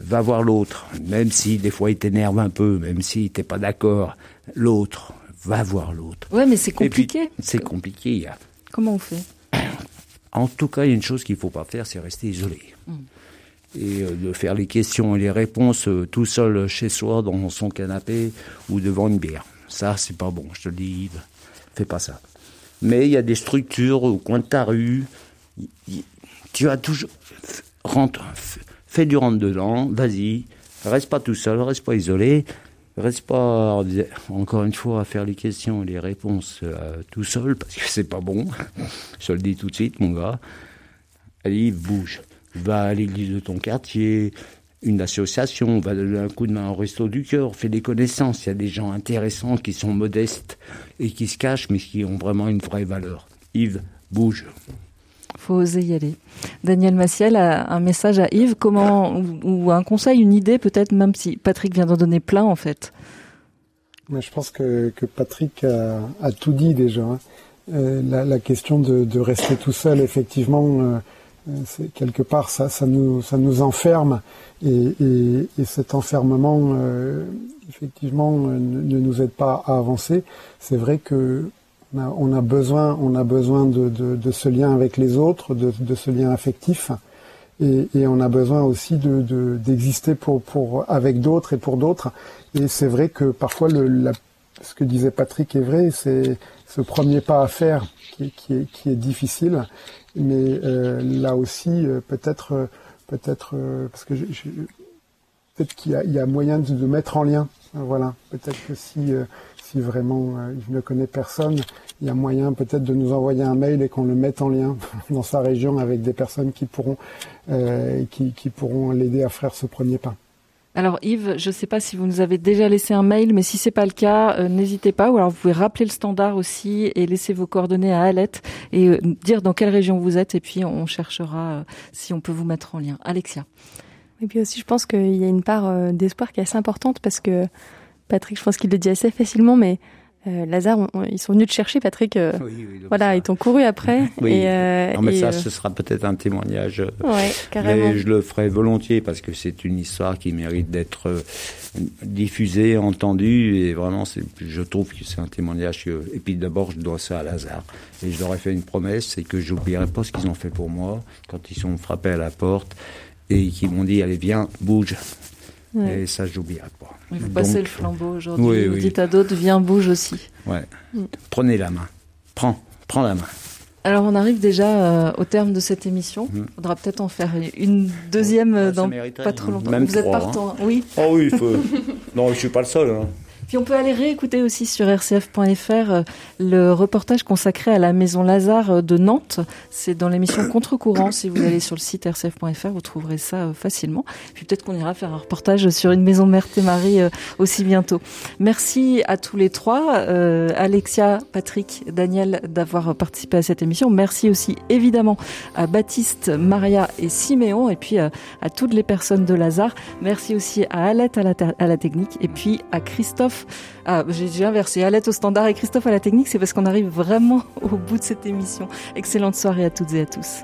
va voir l'autre, même si des fois il t'énerve un peu, même si t'es pas d'accord. L'autre, va voir l'autre. Ouais, mais c'est compliqué. C'est compliqué. il y a- Comment on fait? En tout cas, il y a une chose qu'il faut pas faire, c'est rester isolé. Et euh, de faire les questions et les réponses euh, tout seul chez soi, dans son canapé ou devant une bière. Ça, c'est pas bon, je te le dis, Yves. Fais pas ça. Mais il y a des structures au coin de ta rue. Y- y- Tu as toujours. Rentre, fais du rentre-dedans, vas-y. Reste pas tout seul, reste pas isolé. Reste pas, encore une fois, à faire les questions et les réponses euh, tout seul, parce que c'est pas bon. Je le dis tout de suite, mon gars. Allez, bouge. Va à l'église de ton quartier, une association, va donner un coup de main au resto du cœur, fais des connaissances. Il y a des gens intéressants qui sont modestes et qui se cachent, mais qui ont vraiment une vraie valeur. Yves, bouge. Faut oser y aller. Daniel Massiel a un message à Yves, comment ou, un conseil, une idée peut-être, même si Patrick vient d'en donner plein en fait. Mais je pense que, que Patrick a, tout dit déjà. hein. Euh, la, question de, rester tout seul, effectivement, euh, euh, quelque part ça, ça nous ça nous enferme et, et, et cet enfermement, effectivement, ne nous aide pas à avancer. C'est vrai que on a, besoin on a besoin de, de, ce lien avec les autres, de, de ce lien affectif. Et, et on a besoin aussi de de- d'exister pour pour avec d'autres et pour d'autres. Et c'est vrai que parfois le ce que disait Patrick est vrai, c'est ce premier pas à faire qui, est- qui est difficile, mais euh, là aussi euh, peut-être euh, peut-être parce que peut-être qu'il y a, moyen de, mettre en lien. Voilà, peut-être que si si vraiment euh, il ne connaît personne, il y a moyen peut-être de nous envoyer un mail et qu'on le mette en lien dans sa région avec des personnes qui pourront euh, qui, qui pourront l'aider à faire ce premier pas. Alors Yves, je ne sais pas si vous nous avez déjà laissé un mail, mais si c'est pas le cas, euh, n'hésitez pas. Ou alors vous pouvez rappeler le standard aussi et laisser vos coordonnées à Alette et euh, dire dans quelle région vous êtes et puis on cherchera euh, si on peut vous mettre en lien. Alexia. Et puis aussi, je pense qu'il y a une part euh, d'espoir qui est assez importante parce que Patrick, je pense qu'il le dit assez facilement, mais euh, Lazare, on- on- ils sont venus te chercher, Patrick. euh, voilà, ils t'ont couru après. Oui. Et, euh, non, mais et, ça, ce sera peut-être un témoignage. Ouais, carrément. Mais je le ferai volontiers parce que c'est une histoire qui mérite d'être diffusée, entendue. Et vraiment, je trouve que c'est un témoignage. que- et puis d'abord, je dois ça à Lazare. Et je leur ai fait une promesse, c'est que j'oublierai pas ce qu'ils ont fait pour moi quand ils sont frappés à la porte et qu'ils m'ont dit, allez, viens, bouge. Ouais. Et ça, j'oublierai pas. Il faut Donc, passer le flambeau aujourd'hui. Oui, vous oui. dites à d'autres, viens, bouge aussi. Ouais. Mm. Prenez la main. Prends, prends la main. Alors on arrive déjà euh, au terme de cette émission. Il faudra peut-être en faire une deuxième euh, dans mériterait, pas trop hein. longtemps. Même vous êtes trois, partant, hein. oui. Oh oui, il faut. non, je suis pas le seul. Hein. Puis on peut aller réécouter aussi sur rcf.fr euh, le reportage consacré à la maison Lazare euh, de Nantes. C'est dans l'émission Contre-courant. Si vous allez sur le site rcf.fr, vous trouverez ça euh, facilement. Puis peut-être qu'on ira faire un reportage sur une maison Mère et Marie aussi bientôt. Merci à tous les trois, euh, Alexia, Patrick, Daniel, d'avoir participé à cette émission. Merci aussi évidemment à Baptiste, Maria et Siméon, et puis à toutes les personnes de Lazare. Merci aussi à Alette à la, ter- à la technique, et puis à Christophe. Ah, j'ai j'ai inversé. Alette au standard et Christophe à la technique, c'est parce qu'on arrive vraiment au bout de cette émission. Excellente soirée à toutes et à tous.